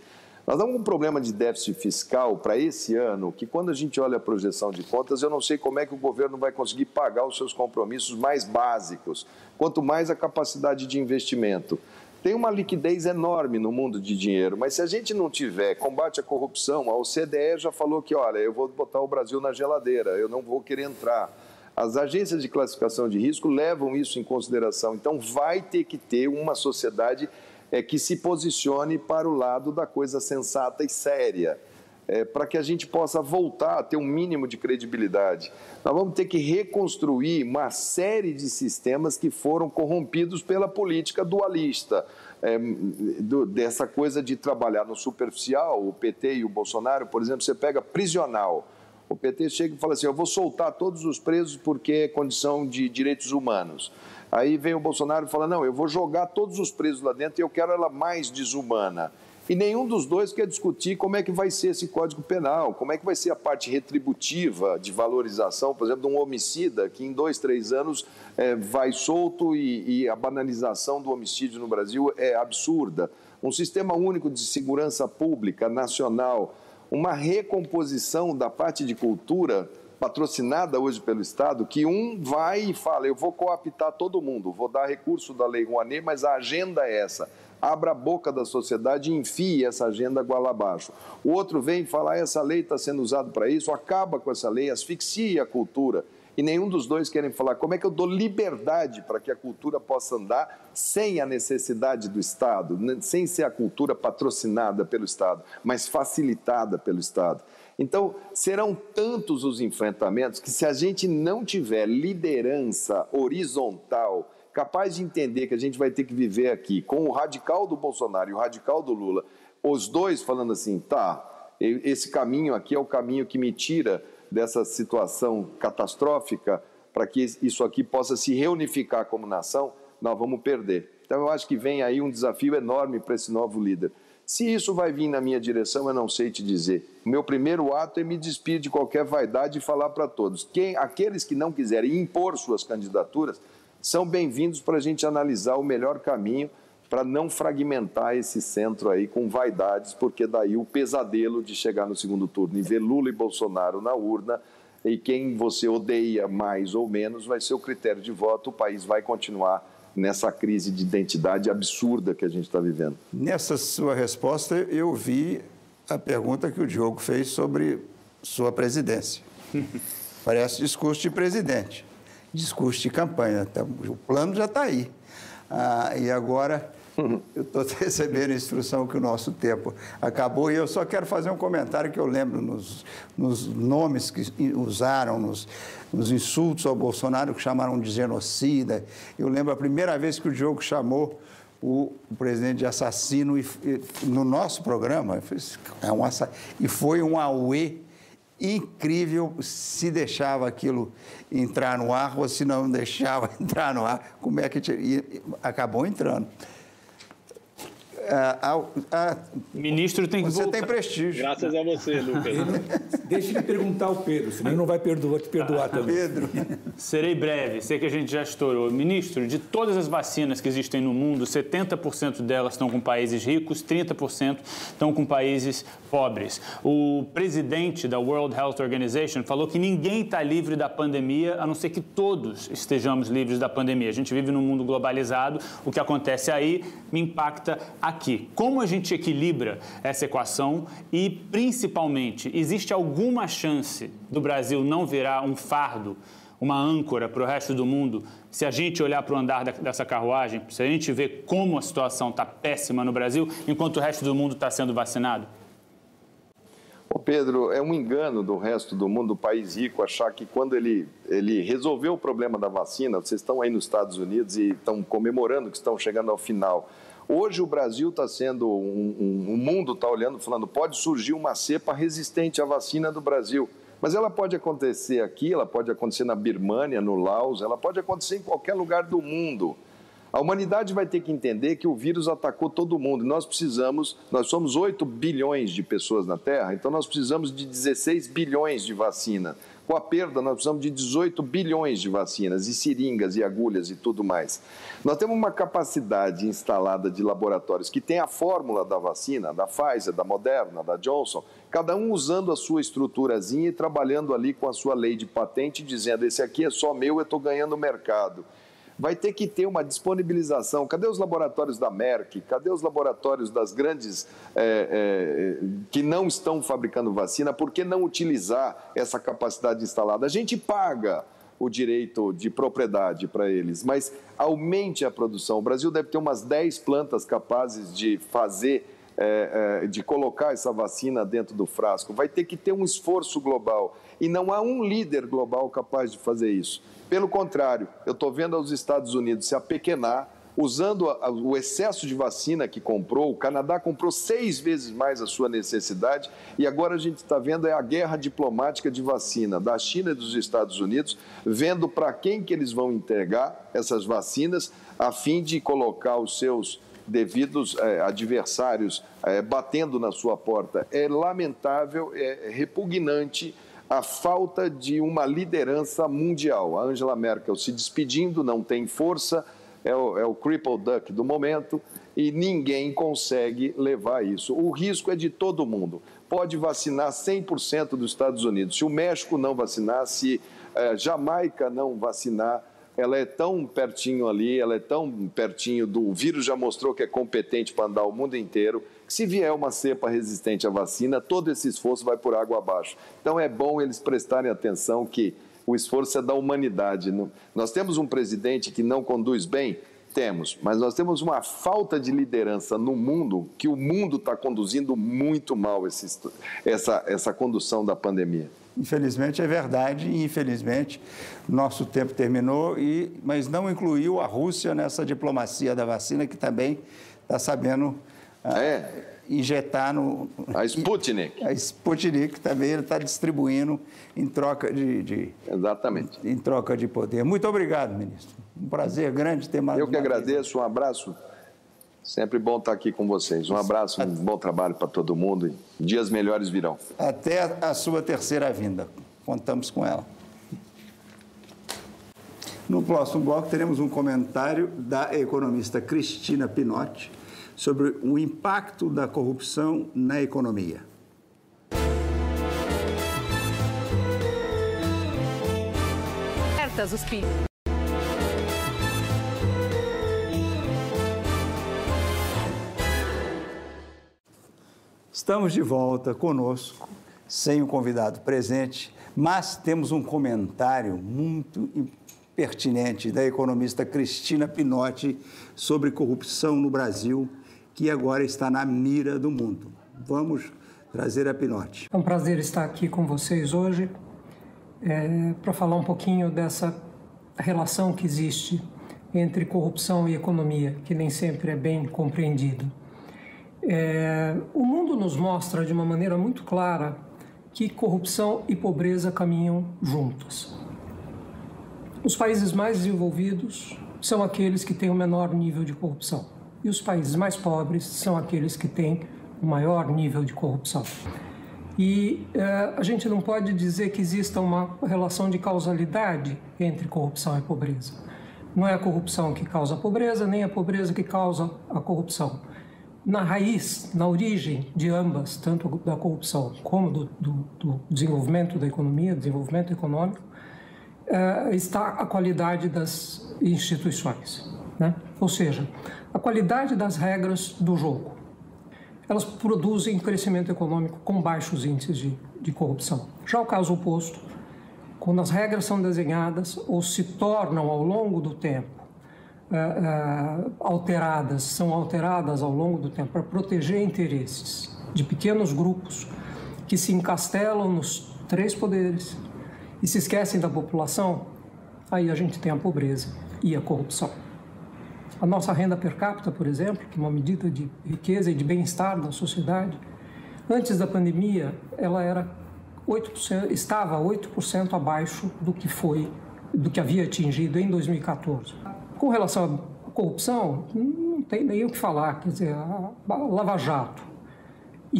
Nós temos um problema de déficit fiscal para esse ano, que quando a gente olha a projeção de contas, eu não sei como é que o governo vai conseguir pagar os seus compromissos mais básicos, quanto mais a capacidade de investimento. Tem uma liquidez enorme no mundo de dinheiro, mas se a gente não tiver combate à corrupção, a OCDE já falou que, olha, eu vou botar o Brasil na geladeira, eu não vou querer entrar. As agências de classificação de risco levam isso em consideração. Então, vai ter que ter uma sociedade é, que se posicione para o lado da coisa sensata e séria, é, para que a gente possa voltar a ter um mínimo de credibilidade. Nós vamos ter que reconstruir uma série de sistemas que foram corrompidos pela política dualista. É, do, dessa coisa de trabalhar no superficial, o PT e o Bolsonaro, por exemplo, você pega prisional. O PT chega e fala assim: eu vou soltar todos os presos porque é condição de direitos humanos. Aí vem o Bolsonaro e fala: não, eu vou jogar todos os presos lá dentro e eu quero ela mais desumana. E nenhum dos dois quer discutir como é que vai ser esse Código Penal, como é que vai ser a parte retributiva de valorização, por exemplo, de um homicida que em dois, três anos é, vai solto e, e a banalização do homicídio no Brasil é absurda. Um sistema único de segurança pública nacional, uma recomposição da parte de cultura patrocinada hoje pelo Estado, que um vai e fala, eu vou cooptar todo mundo, vou dar recurso da Lei Rouanet, mas a agenda é essa abra a boca da sociedade e enfie essa agenda goela abaixo. O outro vem e fala, ah, essa lei está sendo usada para isso, acaba com essa lei, asfixia a cultura. E nenhum dos dois querem falar como é que eu dou liberdade para que a cultura possa andar sem a necessidade do Estado, né, sem ser a cultura patrocinada pelo Estado, mas facilitada pelo Estado. Então, serão tantos os enfrentamentos que, se a gente não tiver liderança horizontal, capaz de entender que a gente vai ter que viver aqui com o radical do Bolsonaro e o radical do Lula, os dois falando assim, tá, esse caminho aqui é o caminho que me tira dessa situação catastrófica para que isso aqui possa se reunificar como nação, nós vamos perder. Então eu acho que vem aí um desafio enorme para esse novo líder. Se isso vai vir na minha direção, eu não sei te dizer. Meu primeiro ato é me despedir de qualquer vaidade e falar para todos: quem, aqueles que não quiserem impor suas candidaturas, são bem-vindos para a gente analisar o melhor caminho para não fragmentar esse centro aí com vaidades, porque daí o pesadelo de chegar no segundo turno e ver Lula e Bolsonaro na urna e quem você odeia mais ou menos vai ser o critério de voto, o país vai continuar nessa crise de identidade absurda que a gente está vivendo. Nessa sua resposta, eu vi a pergunta que o Diogo fez sobre sua presidência. Parece discurso de presidente discurso de campanha. Então, o plano já está aí. Ah, e agora. eu estou recebendo a instrução que o nosso tempo acabou e eu só quero fazer um comentário que eu lembro nos, nos nomes que usaram, nos, nos, insultos ao Bolsonaro, que chamaram de genocida. Eu lembro a primeira vez que o Diogo chamou o, presidente de assassino e, e, no nosso programa. É um, e foi um auê incrível se deixava aquilo entrar no ar ou se não deixava entrar no ar, como é que e acabou entrando. A, a, a, Ministro tem que Você voltar. tem prestígio. Graças a você, Lucas. Deixa ele perguntar ao Pedro, senão ele não vai perdoar, te perdoar também. Pedro. Serei breve, sei que a gente já estourou. Ministro, de todas as vacinas que existem no mundo, 70% delas estão com países ricos, 30% estão com países pobres. O presidente da World Health Organization falou que ninguém está livre da pandemia, a não ser que todos estejamos livres da pandemia. A gente vive num mundo globalizado, o que acontece aí me impacta aqui aqui. Como a gente equilibra essa equação e, principalmente, existe alguma chance do Brasil não virar um fardo, uma âncora para o resto do mundo, se a gente olhar para o andar dessa carruagem, se a gente ver como a situação está péssima no Brasil, enquanto o resto do mundo está sendo vacinado? Ô Pedro, é um engano do resto do mundo, do país rico, achar que quando ele, ele resolveu o problema da vacina, vocês estão aí nos Estados Unidos e estão comemorando que estão chegando ao final. Hoje o Brasil está sendo, um, um, o mundo está olhando, falando, pode surgir uma cepa resistente à vacina do Brasil. Mas ela pode acontecer aqui, ela pode acontecer na Birmânia, no Laos, ela pode acontecer em qualquer lugar do mundo. A humanidade vai ter que entender que o vírus atacou todo mundo. Nós precisamos, nós somos 8 bilhões de pessoas na Terra, então nós precisamos de 16 bilhões de vacina. Com a perda, nós precisamos de 18 bilhões de vacinas, e seringas, e agulhas e tudo mais. Nós temos uma capacidade instalada de laboratórios que tem a fórmula da vacina, da Pfizer, da Moderna, da Johnson, cada um usando a sua estruturazinha e trabalhando ali com a sua lei de patente, dizendo: esse aqui é só meu, eu estou ganhando mercado vai ter que ter uma disponibilização. Cadê os laboratórios da Merck? Cadê os laboratórios das grandes é, é, que não estão fabricando vacina? Por que não utilizar essa capacidade instalada? A gente paga o direito de propriedade para eles, mas aumente a produção. O Brasil deve ter umas 10 plantas capazes de fazer é, é, de colocar essa vacina dentro do frasco. Vai ter que ter um esforço global. E não há um líder global capaz de fazer isso. Pelo contrário, eu estou vendo os Estados Unidos se apequenar, usando o excesso de vacina que comprou. O Canadá comprou seis vezes mais a sua necessidade e agora a gente está vendo é a guerra diplomática de vacina da China e dos Estados Unidos, vendo para quem que eles vão entregar essas vacinas a fim de colocar os seus devidos eh, adversários eh, batendo na sua porta. É lamentável, é repugnante a falta de uma liderança mundial. A Angela Merkel se despedindo, não tem força, é o, é o cripple duck do momento e ninguém consegue levar isso. O risco é de todo mundo. Pode vacinar 100% dos Estados Unidos. Se o México não vacinar, se eh, Jamaica não vacinar, ela é tão pertinho ali, ela é tão pertinho do o vírus já mostrou que é competente para andar o mundo inteiro, que se vier uma cepa resistente à vacina, todo esse esforço vai por água abaixo. Então é bom eles prestarem atenção que o esforço é da humanidade. Nós temos um presidente que não conduz bem, temos, mas nós temos uma falta de liderança no mundo que o mundo está conduzindo muito mal esse, essa, essa condução da pandemia. Infelizmente é verdade e infelizmente nosso tempo terminou, e, mas não incluiu a Rússia nessa diplomacia da vacina que também está sabendo ah, é. injetar no... A Sputnik. A Sputnik também ele está distribuindo em troca de, de, Exatamente. Em troca de poder. Muito obrigado, ministro. Um prazer grande ter mais Eu que agradeço, vez. um abraço. Sempre bom estar aqui com vocês. Um abraço, um bom trabalho para todo mundo. Dias melhores virão. Até a sua terceira vinda. Contamos com ela. No próximo bloco, teremos um comentário da economista Cristina Pinotti sobre o impacto da corrupção na economia. Os Estamos de volta conosco, sem o convidado presente, mas temos um comentário muito pertinente da economista Cristina Pinotti sobre corrupção no Brasil, que agora está na mira do mundo. Vamos trazer a Pinotti. É um prazer estar aqui com vocês hoje é, para falar um pouquinho dessa relação que existe entre corrupção e economia, que nem sempre é bem compreendida. É, o mundo nos mostra de uma maneira muito clara que corrupção e pobreza caminham juntas. Os países mais desenvolvidos são aqueles que têm o menor nível de corrupção, e os países mais pobres são aqueles que têm o maior nível de corrupção. E é, a gente não pode dizer que exista uma relação de causalidade entre corrupção e pobreza. Não é a corrupção que causa a pobreza, nem a pobreza que causa a corrupção na raiz, na origem de ambas, tanto da corrupção como do, do, do desenvolvimento da economia, desenvolvimento econômico, uh, está a qualidade das instituições. Né? Ou seja, a qualidade das regras do jogo. Elas produzem crescimento econômico com baixos índices de, de corrupção. Já o caso oposto, quando as regras são desenhadas ou se tornam ao longo do tempo uh, alteradas, são alteradas ao longo do tempo para proteger interesses de pequenos grupos que se encastelam nos três poderes e se esquecem da população, aí a gente tem a pobreza e a corrupção. A nossa renda per capita, por exemplo, que é uma medida de riqueza e de bem-estar da sociedade, antes da pandemia, ela era 8%, estava 8% abaixo do que foi, do que havia atingido em 2014. Com relação à corrupção, não tem nem o que falar. Quer dizer, a Lava Jato e,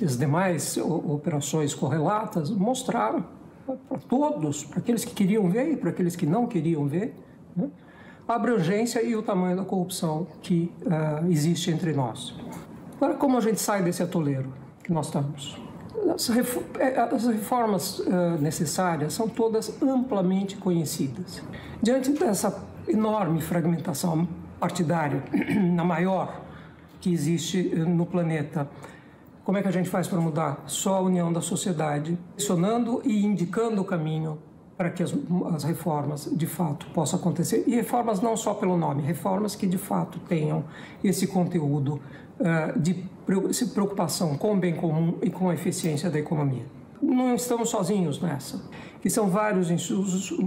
e as demais operações correlatas mostraram para todos, para aqueles que queriam ver e para aqueles que não queriam ver, né, a abrangência e o tamanho da corrupção que uh, existe entre nós. Agora, como a gente sai desse atoleiro que nós estamos? As, é, reformas uh, necessárias são todas amplamente conhecidas. Diante dessa enorme fragmentação partidária, a maior que existe eh, no planeta. Como é que a gente faz para mudar? Só a união da sociedade, pressionando e indicando o caminho para que as, as, reformas de fato possam acontecer. E reformas não só pelo nome, reformas que de fato tenham esse conteúdo uh, de preocupação com o bem comum e com a eficiência da economia. Não estamos sozinhos nessa. Que são vários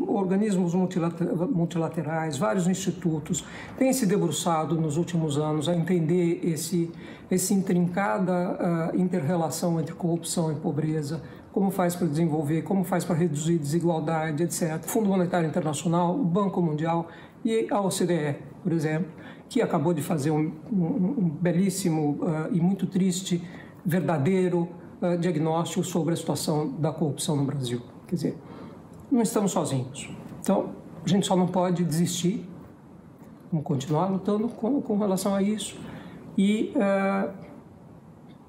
organismos multilaterais, vários institutos, têm se debruçado nos últimos anos a entender esse, esse intrincada uh, inter-relação entre corrupção e pobreza, como faz para desenvolver, como faz para reduzir desigualdade, etc. Fundo Monetário Internacional, o Banco Mundial e a OCDE, por exemplo, que acabou de fazer um, um, um belíssimo uh, e muito triste, verdadeiro uh, diagnóstico sobre a situação da corrupção no Brasil. Quer dizer, não estamos sozinhos. Então, a gente só não pode desistir, vamos continuar lutando com, com relação a isso e uh,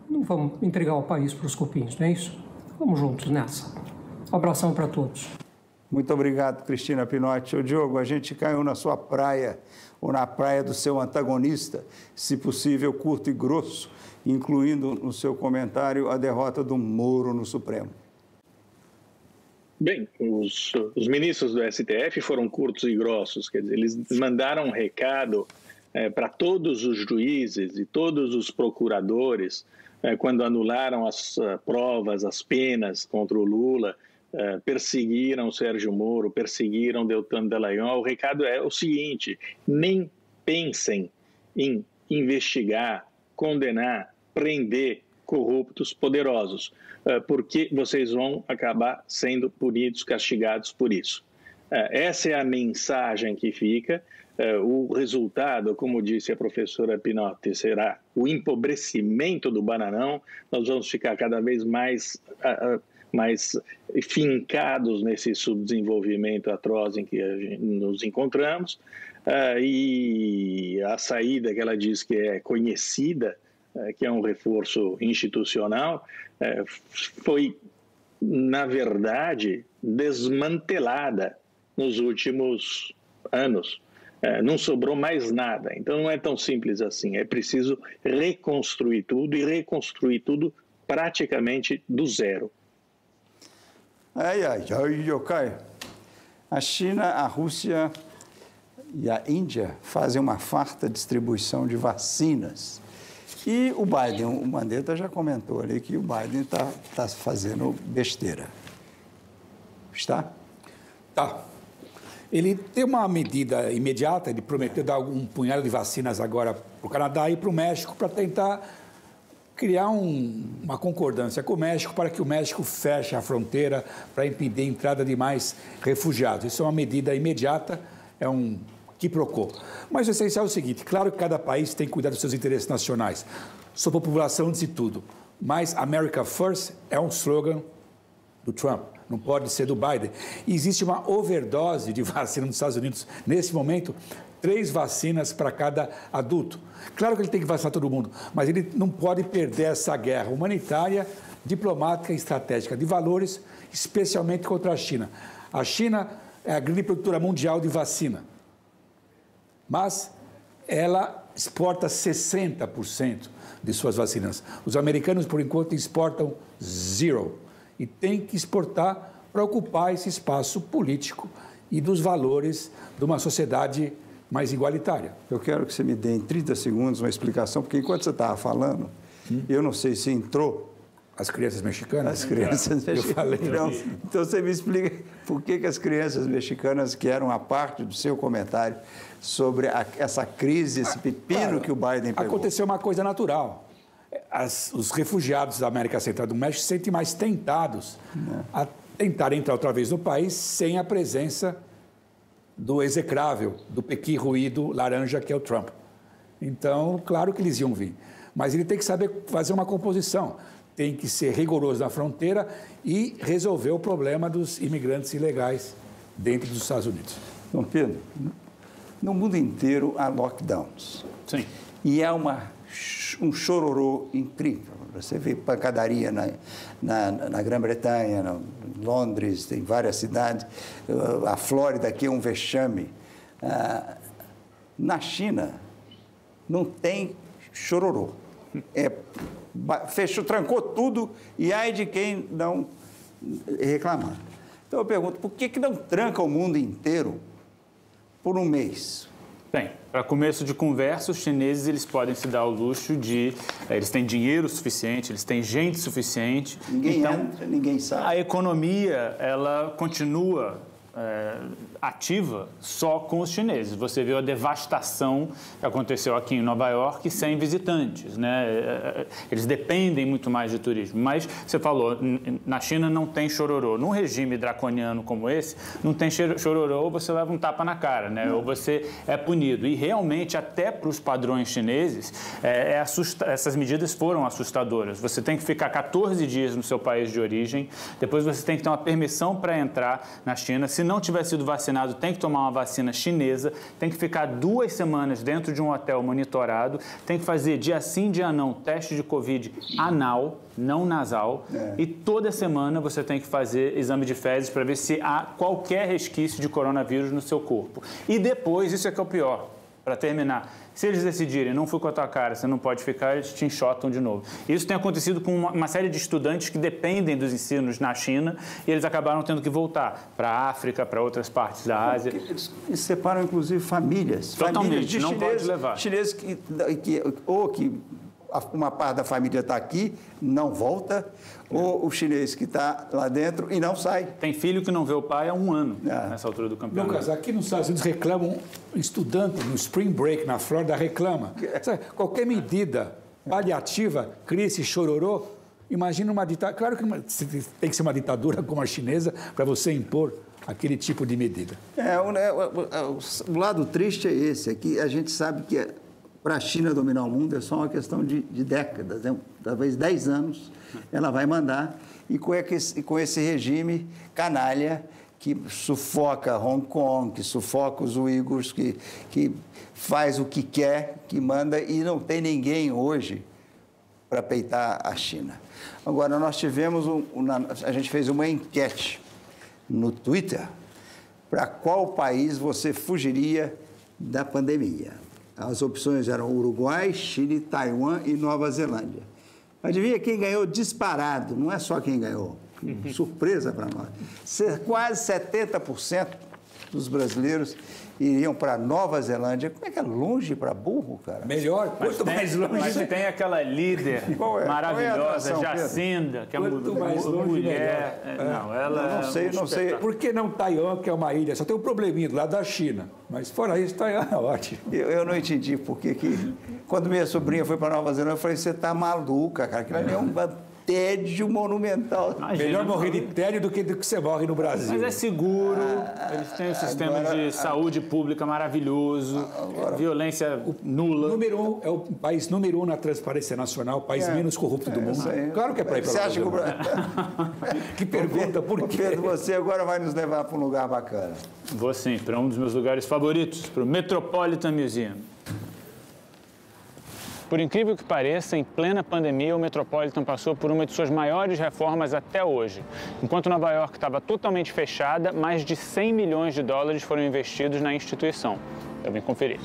não vamos entregar o país para os copinhos, não é isso? Vamos juntos nessa. Um abração para todos. Muito obrigado, Cristina Pinotti. Ô, Diogo, a gente caiu na sua praia ou na praia do seu antagonista, se possível curto e grosso, incluindo no seu comentário a derrota do Moro no Supremo. Bem, os, os ministros do STF foram curtos e grossos, quer dizer, eles mandaram um recado é, para todos os juízes e todos os procuradores é, quando anularam as uh, provas, as penas contra o Lula eh, perseguiram Sérgio Moro, perseguiram Deltan Dallagnol. O recado é o seguinte: nem pensem em investigar, condenar, prender corruptos poderosos, uh, porque vocês vão acabar sendo punidos, castigados por isso. Uh, essa é a mensagem que fica. o resultado, como disse a professora Pinotti, será o empobrecimento do bananão. Nós vamos ficar cada vez mais mais fincados nesse subdesenvolvimento atroz em que nos encontramos. E a saída que ela diz que é conhecida, que é um reforço institucional, uh, foi, na verdade, desmantelada nos últimos anos. não sobrou mais nada. Então não é tão simples assim. É preciso reconstruir tudo e reconstruir tudo praticamente do zero. Ai, ai, ai, ai. A China, a Rússia e a Índia fazem uma farta distribuição de vacinas. E o Biden, o Mandetta já comentou ali que o Biden está tá fazendo besteira. Está? Tá. Ele tem uma medida imediata, ele prometeu dar um punhado de vacinas agora para o Canadá e para o México para tentar criar um, uma concordância com o México para que o México feche a fronteira para impedir a entrada de mais refugiados. Isso é uma medida imediata, é um quiprocó. Mas o essencial é o seguinte: claro que cada país tem que cuidar dos seus interesses nacionais, sobre a população antes de tudo. Mas America First é um slogan do Trump, não pode ser do Biden. E existe uma overdose de vacina nos Estados Unidos nesse momento três vacinas para cada adulto. Claro que ele tem que vacinar todo mundo, mas ele não pode perder essa guerra humanitária, diplomática e estratégica de valores, especialmente contra a China. A China é a grande produtora mundial de vacina, mas ela exporta 60% de suas vacinas. Os americanos, por enquanto, exportam zero e tem que exportar para ocupar esse espaço político e dos valores de uma sociedade mais igualitária. Eu quero que você me dê em 30 segundos uma explicação, porque enquanto você estava falando, hum? eu não sei se entrou. As crianças mexicanas? As crianças mexicanas. Eu falei. Então, então você me explica por que, que as crianças mexicanas, que eram a parte do seu comentário sobre a, essa crise, esse pepino Cara, que o Biden pegou. Aconteceu uma coisa natural. As, os refugiados da América Central do México se sentem mais tentados é. a tentar entrar outra vez no país sem a presença do execrável, do pequi ruído laranja que é o Trump. Então, claro que eles iam vir. Mas ele tem que saber fazer uma composição, tem que ser rigoroso na fronteira e resolver o problema dos imigrantes ilegais dentro dos Estados Unidos. Dom Pedro, no mundo inteiro há lockdowns. Sim. E há uma, um chororô incrível. Você vê pancadaria na, na, na Grã-Bretanha, Londres, tem várias cidades. A Flórida aqui é um vexame. Ah, na China, não tem chororô. É, fechou, trancou tudo e ai de quem não reclamar. Então eu pergunto, por que, que não tranca o mundo inteiro por um mês? Bem, para começo de conversa, os chineses eles podem se dar o luxo de. Eh, eles têm dinheiro suficiente, eles têm gente suficiente. Ninguém então, entra, ninguém sabe. A economia ela continua é, ativa só com os chineses. Você viu a devastação que aconteceu aqui em Nova York sem visitantes. Né? É, é, eles dependem muito mais de turismo. Mas você falou, na China não tem chororô. Num regime draconiano como esse, não tem chororô, você leva um tapa na cara, né? ou você é punido. E realmente, até para os padrões chineses, é, é essas medidas foram assustadoras. Você tem que ficar 14 dias no seu país de origem, depois você tem que ter uma permissão para entrar na China. Se não tiver sido vacinado, tem que tomar uma vacina chinesa, tem que ficar duas semanas dentro de um hotel monitorado, tem que fazer dia sim, dia não, teste de Covid anal, não nasal, é. e toda semana você tem que fazer exame de fezes para ver se há qualquer resquício de coronavírus no seu corpo. E depois, isso é que é o pior, para terminar, se eles decidirem, não fui com a tua cara, você não pode ficar, eles te enxotam de novo. Isso tem acontecido com uma, uma série de estudantes que dependem dos ensinos na China e eles acabaram tendo que voltar para a África, para outras partes da Ásia. Eles, separam, inclusive, famílias. Totalmente, famílias de não chineses, pode levar. Chineses que, que, ou que uma parte da família está aqui, não volta, ou o chinês que está lá dentro e não sai. Tem filho que não vê o pai há um ano, é. nessa altura do campeonato. Lucas, aqui nos Estados Unidos reclamam, estudante no Spring Break na Flórida reclama. Sabe, qualquer medida paliativa cria esse chororô. Imagina uma ditadura. Claro que tem que ser uma ditadura como a chinesa para você impor aquele tipo de medida. É, o, o, o, lado triste é esse, é que a gente sabe que para a China dominar o mundo é só uma questão de, de décadas, né? talvez 10 anos ela vai mandar, e com esse, com esse regime canalha que sufoca Hong Kong, que sufoca os uigurs, que, que faz o que quer, que manda, e não tem ninguém hoje para peitar a China. Agora, nós tivemos, um, a gente fez uma enquete no Twitter para qual país você fugiria da pandemia. As opções eram Uruguai, Chile, Taiwan e Nova Zelândia. Adivinha quem ganhou disparado? Não é só quem ganhou. Surpresa para nós. Quase 70% dos brasileiros iriam para Nova Zelândia. Como é que é longe para burro, cara? Melhor, quanto tem, mais longe. Mas tem aquela líder é? maravilhosa, é Jacinda, que é quanto uma mais longe, mulher. É, não, ela. Não sei, não sei. Por que não Taiwan, que é uma ilha? Só tem um probleminha do lado da China. Mas fora isso, Taiwan é ótimo. Eu, eu não entendi por que, que. Quando minha sobrinha foi para Nova Zelândia, eu falei: você está maluca, cara. Aquilo ali é um tédio monumental. Imagina, Melhor morrer de tédio do que, do que você morre no Brasil. Mas é seguro, ah, eles têm um sistema agora, de saúde pública maravilhoso, agora, violência nula. Número um, é o país número um na transparência nacional, o país é, menos corrupto é, do mundo. Claro que é para ir para Você acha que Que pergunta, por quê? Pedro, você agora vai nos levar para um lugar bacana. Vou sim, para um dos meus lugares favoritos, para o Metropolitan Museum. Por incrível que pareça, em plena pandemia, o Metropolitan passou por uma de suas maiores reformas até hoje. Enquanto Nova York estava totalmente fechada, mais de 100 milhões de dólares foram investidos na instituição. Eu vim conferir.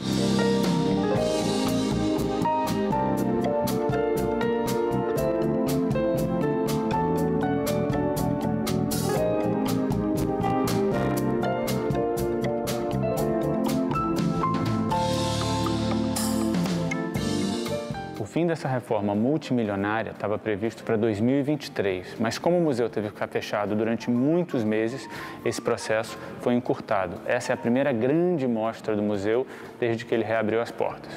Dessa reforma multimilionária estava previsto para 2023, mas como o museu teve que ficar fechado durante muitos meses, esse processo foi encurtado. Essa é a primeira grande mostra do museu desde que ele reabriu as portas.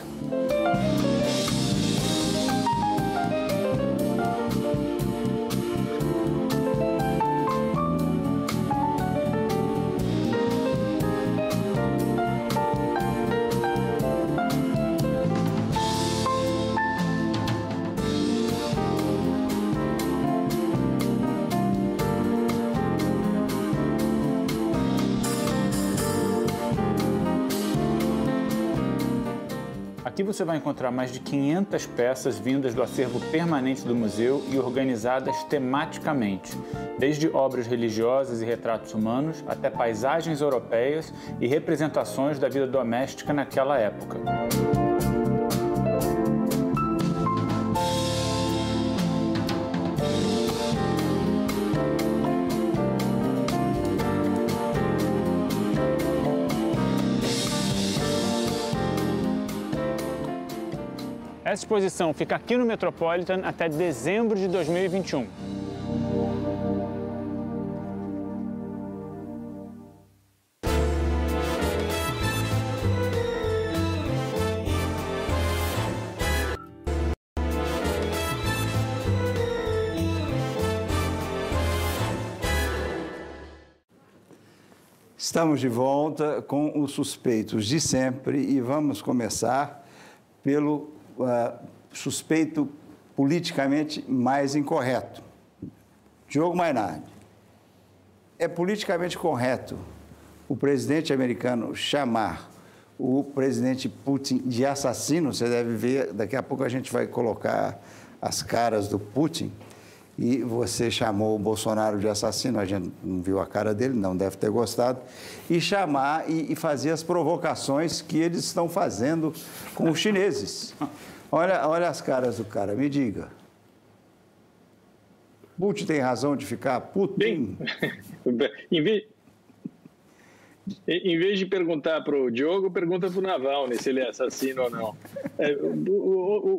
Você vai encontrar mais de 500 peças vindas do acervo permanente do museu e organizadas tematicamente, desde obras religiosas e retratos humanos até paisagens europeias e representações da vida doméstica naquela época. Essa exposição fica aqui no Metropolitan até dezembro de 2021. Estamos de volta com os suspeitos de sempre e vamos começar pelo uh, suspeito politicamente mais incorreto. Diogo Mainardi. É politicamente correto o presidente americano chamar o presidente Putin de assassino? Você deve ver, daqui a pouco a gente vai colocar as caras do Putin e você chamou o Bolsonaro de assassino, a gente não viu a cara dele, não deve ter gostado, e chamar e, e fazer as provocações que eles estão fazendo com os chineses. Olha, olha as caras do cara, me diga. Putin tem razão de ficar Putin? Bem, em vez, de perguntar para o Diogo, pergunta para o Navalny se ele é assassino ou não. É, o,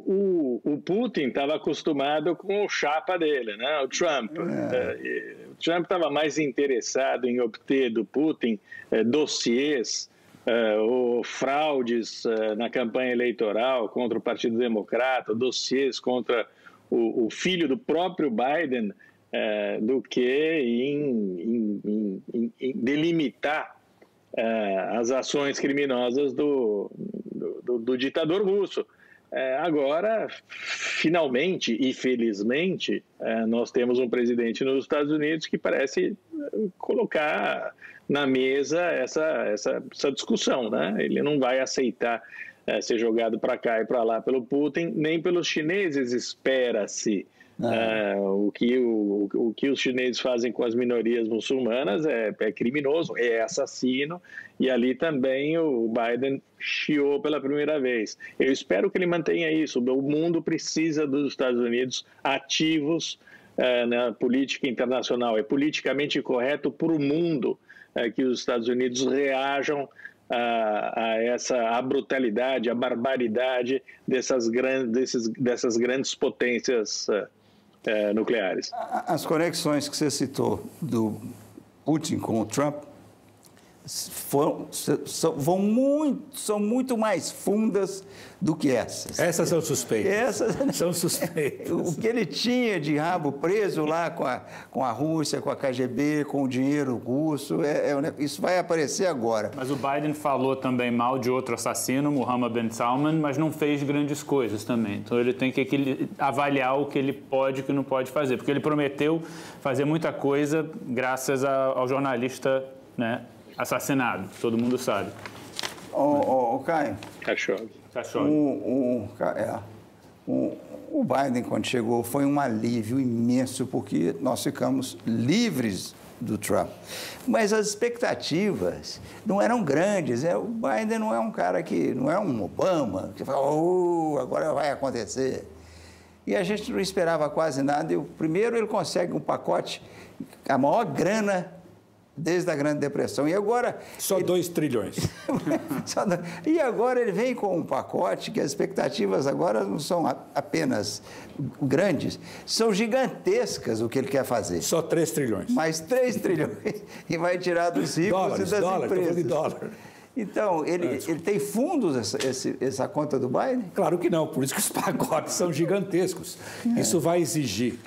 o, o, Putin estava acostumado com o chapa dele, né? o Trump. É. É, o Trump estava mais interessado em obter do Putin é, dossiês ou fraudes na campanha eleitoral contra o Partido Democrata, dossiês contra o, o filho do próprio Biden, do que em, em, em, em delimitar é, as ações criminosas do, do, do ditador russo. É, agora, finalmente e felizmente, é, nós temos um presidente nos Estados Unidos que parece colocar na mesa essa, essa, essa discussão. Né? Ele não vai aceitar é, ser jogado para cá e para lá pelo Putin, nem pelos chineses, espera-se. Uh, o, que, o, o que os chineses fazem com as minorias muçulmanas é, é, criminoso, é assassino, e ali também o Biden chiou pela primeira vez. Eu espero que ele mantenha isso. O mundo precisa dos Estados Unidos ativos uh, na política internacional. É politicamente correto para o mundo uh, que os Estados Unidos reajam a, a, essa a brutalidade, a barbaridade dessas grandes, desses, dessas grandes potências uh, é, nucleares. As conexões que você citou do Putin com o Trump foram, são, vão muito, são muito mais fundas do que essas. Essas são suspeitas. Essas são suspeitas. o que ele tinha de rabo preso lá com a, com a Rússia, com a KGB, com o dinheiro russo, é, é, isso vai aparecer agora. Mas o Biden falou também mal de outro assassino, Mohammed Ben Salman, mas não fez grandes coisas também. Então ele tem que avaliar o que ele pode e o que não pode fazer, porque ele prometeu fazer muita coisa graças ao jornalista né, assassinado, todo mundo sabe. Ô, ô, ô Caio. Cachorro. Cachorro. O, o, é, o, o Biden, quando chegou, foi um alívio imenso, porque nós ficamos livres do Trump. Mas as expectativas não eram grandes. É, o Biden não é um cara que, não é um Obama, que fala, oh, agora vai acontecer. E a gente não esperava quase nada. E o primeiro ele consegue um pacote, a maior grana desde a Grande Depressão. E agora. Só 2 ele... trilhões. e agora ele vem com um pacote que as expectativas agora não são apenas grandes, são gigantescas o que ele quer fazer. Só 3 trilhões. Mais 3 trilhões. E vai tirar dos ricos Dólares, e das dólar, empresas. De dólar. Então, ele, é, ele tem fundos, essa, essa conta do Biden? Claro que não, por isso que os pacotes são gigantescos. É. Isso vai exigir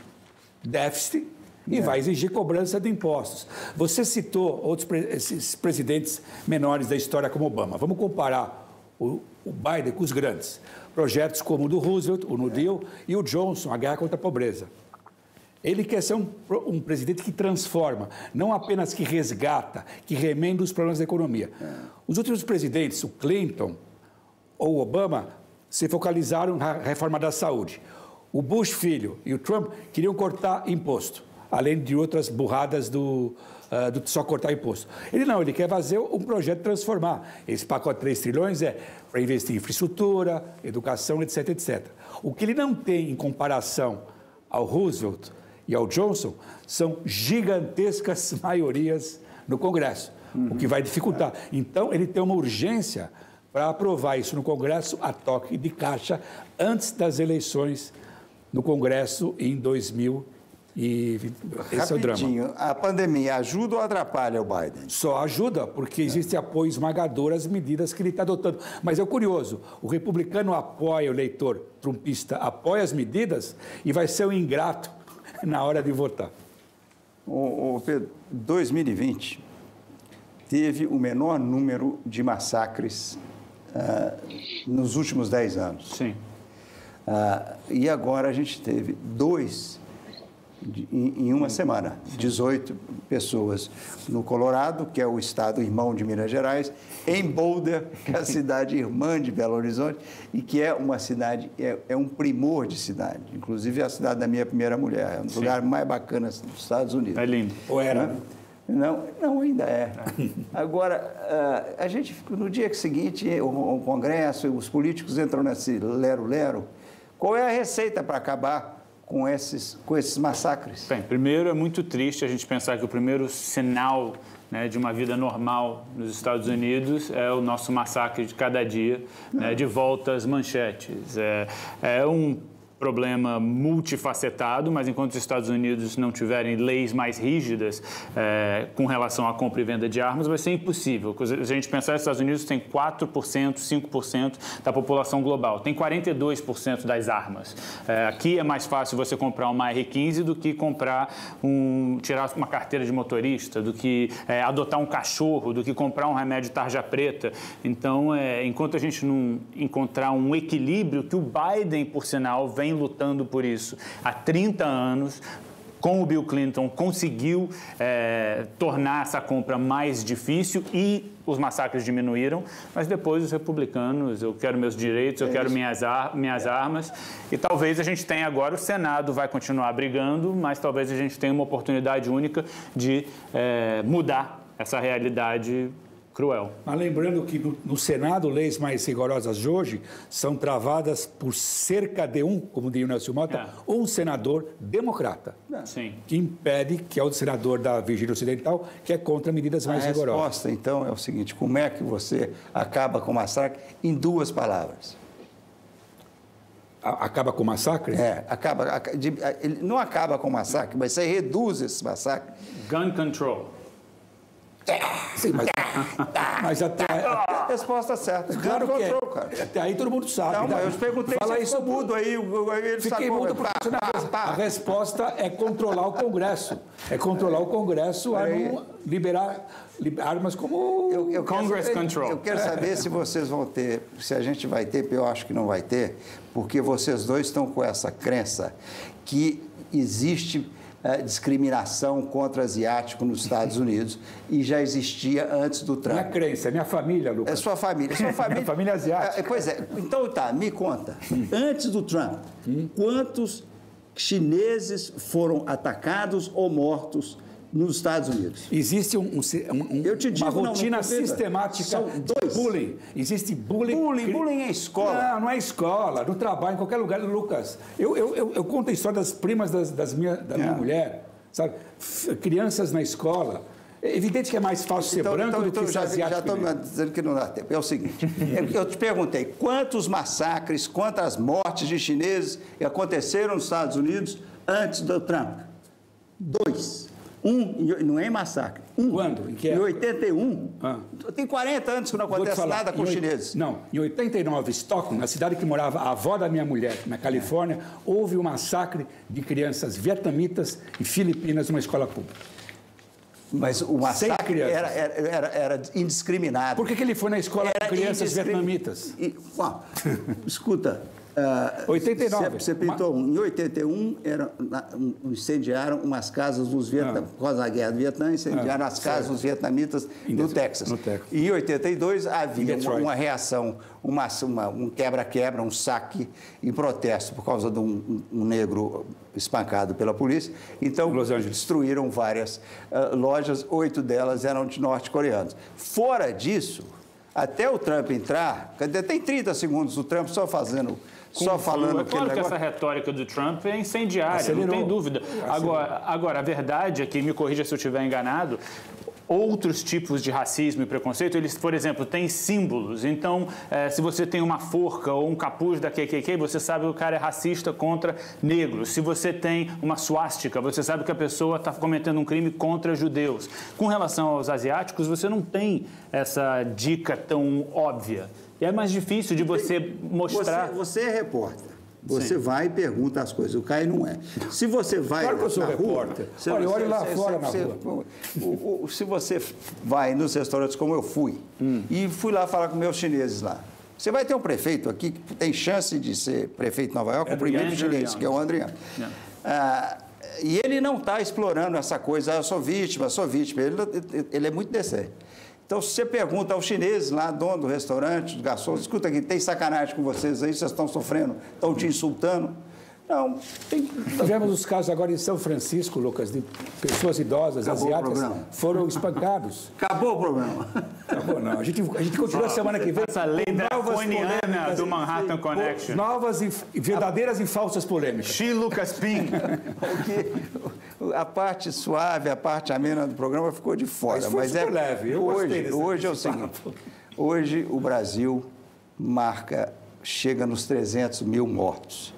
déficit e é. vai exigir cobrança de impostos. Você citou outros esses presidentes menores da história como Obama. Vamos comparar o, o Biden com os grandes. Projetos como o do Roosevelt, o New Deal, e o Johnson, a guerra contra a pobreza. Ele quer ser um, um, presidente que transforma, não apenas que resgata, que remenda os problemas da economia. É. Os últimos presidentes, o Clinton ou o Obama, se focalizaram na reforma da saúde. O Bush filho e o Trump queriam cortar imposto além de outras burradas do, uh, do só cortar imposto. Ele não, ele quer fazer um projeto transformar. Esse pacote de 3 trilhões é para investir em infraestrutura, educação, etc, etc. O que ele não tem em comparação ao Roosevelt e ao Johnson são gigantescas maiorias no Congresso, uhum. o que vai dificultar. Então, ele tem uma urgência para aprovar isso no Congresso a toque de caixa antes das eleições no Congresso em 2020. E esse é o drama. A pandemia ajuda ou atrapalha o Biden? Só ajuda, porque existe apoio esmagador às medidas que ele está adotando. Mas é curioso, o republicano apoia, o eleitor trumpista apoia as medidas e vai ser um ingrato na hora de votar. O, o Pedro, 2020 teve o menor número de massacres uh, nos últimos 10 anos. Sim. Uh, e agora a gente teve dois em uma semana. 18 pessoas no Colorado, que é o estado irmão de Minas Gerais, em Boulder, que é a cidade irmã de Belo Horizonte, e que é uma cidade, é, é um primor de cidade. Inclusive é a cidade da minha primeira mulher, é um dos lugares mais bacanas dos Estados Unidos. É lindo. Ou era? Não, não ainda é. Agora, ah, a gente, no dia seguinte, o Congresso, os políticos entram nesse lero-lero. Qual é a receita para acabar com esses, com esses massacres? Bem, primeiro é muito triste a gente pensar que o primeiro sinal né, de uma vida normal nos Estados Unidos é o nosso massacre de cada dia, né, de volta às manchetes. É, é um problema multifacetado, mas enquanto os Estados Unidos não tiverem leis mais rígidas é, com relação à compra e venda de armas, vai ser impossível. Se a gente pensar, os Estados Unidos tem 4%, 5% da população global, tem 42% das armas. É, aqui é mais fácil você comprar uma R-15 do que comprar um, tirar uma carteira de motorista, do que é, adotar um cachorro, do que comprar um remédio tarja preta. Então, é, enquanto a gente não encontrar um equilíbrio, que o Biden, por sinal, vem vem lutando por isso há 30 anos, com o Bill Clinton, conseguiu é, tornar essa compra mais difícil e os massacres diminuíram, mas depois os republicanos, eu quero meus direitos, eu é quero minhas, ar, minhas armas, e talvez a gente tenha agora, o Senado vai continuar brigando, mas talvez a gente tenha uma oportunidade única de é, mudar essa realidade cruel. Mas lembrando que no, no, Senado, leis mais rigorosas de hoje são travadas por cerca de um, como diria o Nelson Mota, é. um senador democrata. Sim. Que impede, que é o senador da Virgínia Ocidental, que é contra medidas mais a rigorosas. A resposta, então, é o seguinte: como é que você acaba com o massacre em duas palavras? acaba com o massacre? É, acaba, ele não acaba com o massacre, mas você reduz esse massacre. Gun control. Sim, mas, mas até, A resposta certa. Claro que é. Cara. Até aí todo mundo sabe. Não, né? eu perguntei Fala se isso mudo aí. Ele Fiquei sacou, mudo pá, pá, pá. A resposta é controlar o Congresso. É controlar o Congresso a não liberar armas como eu, eu Congress saber, Control. Eu quero saber se vocês vão ter, se a gente vai ter, eu acho que não vai ter, porque vocês dois estão com essa crença que existe é, discriminação contra asiático nos Estados Unidos e já existia antes do Trump. Minha crença, é minha família, Lucas. É sua família. Sua família, minha família asiática. É, pois é. Então tá, me conta. Antes do Trump, quantos chineses foram atacados ou mortos nos Estados Unidos. Existe um, um, um, digo, uma rotina não, sistemática São dois. de bullying. Existe bullying. Bullying, cri... bullying é escola. Não, não é escola, no trabalho, em qualquer lugar. Lucas, eu, eu, eu, eu conto a história das primas das, das minha, da minha é. mulher, sabe? Crianças na escola. É evidente que é mais fácil então, ser branco então, do que então, ser já, Já estou dizendo que não dá tempo. É o seguinte, eu te perguntei, quantos massacres, quantas mortes de chineses aconteceram nos Estados Unidos antes do Trump? Um, não é em massacre. Um. Quando? Em, que em 81. Ah. Tem 40 anos que não acontece nada com os chineses. Não, em 89, Stockton, na cidade que morava a avó da minha mulher, na Califórnia, é. houve um massacre de crianças vietnamitas e filipinas numa escola pública. Mas o massacre era, era, era, era, indiscriminado. Por que, que ele foi na escola com crianças vietnamitas? E, bom, escuta, Uh, 89. Você pintou um. Em 81, era, um, incendiaram umas casas dos Vietnamitas, ah. por causa da guerra do Vietnã, incendiaram ah, as casas certo. dos vietnamitas no Texas. no Texas. E em 82 havia uma, uma, reação, uma, uma um quebra-quebra, um saque em protesto por causa de um, um negro espancado pela polícia. Então, destruíram várias uh, lojas, oito delas eram de norte-coreanos. Fora disso, até o Trump entrar, tem 30 segundos o Trump só fazendo só falando é claro que negócio... essa retórica do Trump é incendiária, Acelerou. não tem dúvida. Agora, agora, a verdade é que, me corrija se eu estiver enganado, outros tipos de racismo e preconceito, eles, por exemplo, têm símbolos. Então, é, se você tem uma forca ou um capuz da KKK, você sabe que o cara é racista contra negros. Se você tem uma suástica, você sabe que a pessoa está cometendo um crime contra judeus. Com relação aos asiáticos, você não tem essa dica tão óbvia. E é mais difícil de você mostrar. Você, você é repórter. Você Sim. vai e pergunta as coisas. O Caio não é. Se você vai claro que eu sou repórter. Rua, você, olha, olha lá você, fora você, na rua. O, o, se você vai nos restaurantes como eu fui, hum. e fui lá falar com meus chineses lá, você vai ter um prefeito aqui que tem chance de ser prefeito de Nova York, o primeiro chinês, que é o Adriano. Ah, e ele não está explorando essa coisa, ah, eu sou vítima, eu sou vítima. Ele, ele é muito decente. Então, se você pergunta aos chineses lá, dono do restaurante, do garçom, escuta aqui, tem sacanagem com vocês aí, vocês estão sofrendo, estão te insultando. Não, tem... Tivemos os casos agora em São Francisco, Lucas, de pessoas idosas, Acabou asiáticas, foram espancados. Acabou o problema. Acabou, não. A gente, a gente continua oh, semana que vem. Essa lei draconiana do Manhattan Connection. Novas e verdadeiras e falsas polêmicas. Xi Lucas Pim. a parte suave, a parte amena do programa ficou de fora. Mas, mas é leve. Eu hoje, hoje é o seguinte. Hoje o Brasil marca, chega nos 300 mil mortos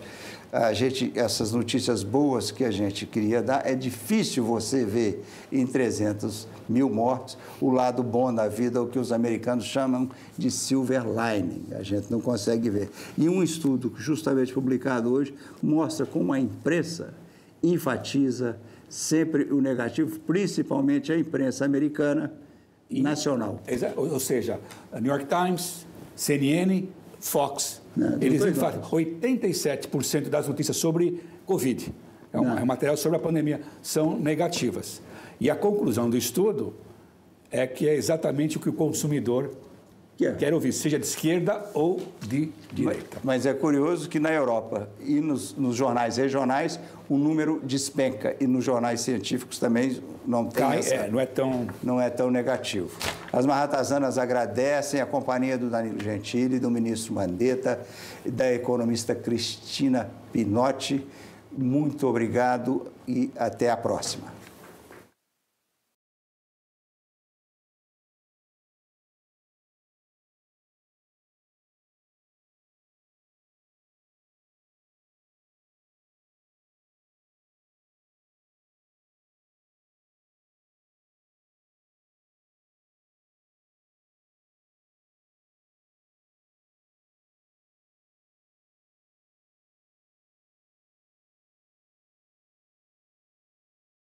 a gente, essas notícias boas que a gente queria dar, é difícil você ver em 300 mil mortos o lado bom da vida, o que os americanos chamam de silver lining. A gente não consegue ver. E um estudo justamente publicado hoje mostra como a imprensa enfatiza sempre o negativo, principalmente a imprensa americana e, nacional. Ou seja, New York Times, CNN, Fox? Eles enfatiam 87% das notícias sobre Covid, é um, é um material sobre a pandemia, são negativas. E a conclusão do estudo é que é exatamente o que o consumidor quer, quer ouvir, seja de esquerda ou de direita. Mas, mas é curioso que na Europa e nos, nos, jornais regionais o número despenca e nos jornais científicos também não tem Cai, essa, é, não é tão não é tão negativo. As marratazanas agradecem a companhia do Danilo Gentili, do ministro Mandetta, da economista Cristina Pinotti. Muito obrigado e até a próxima.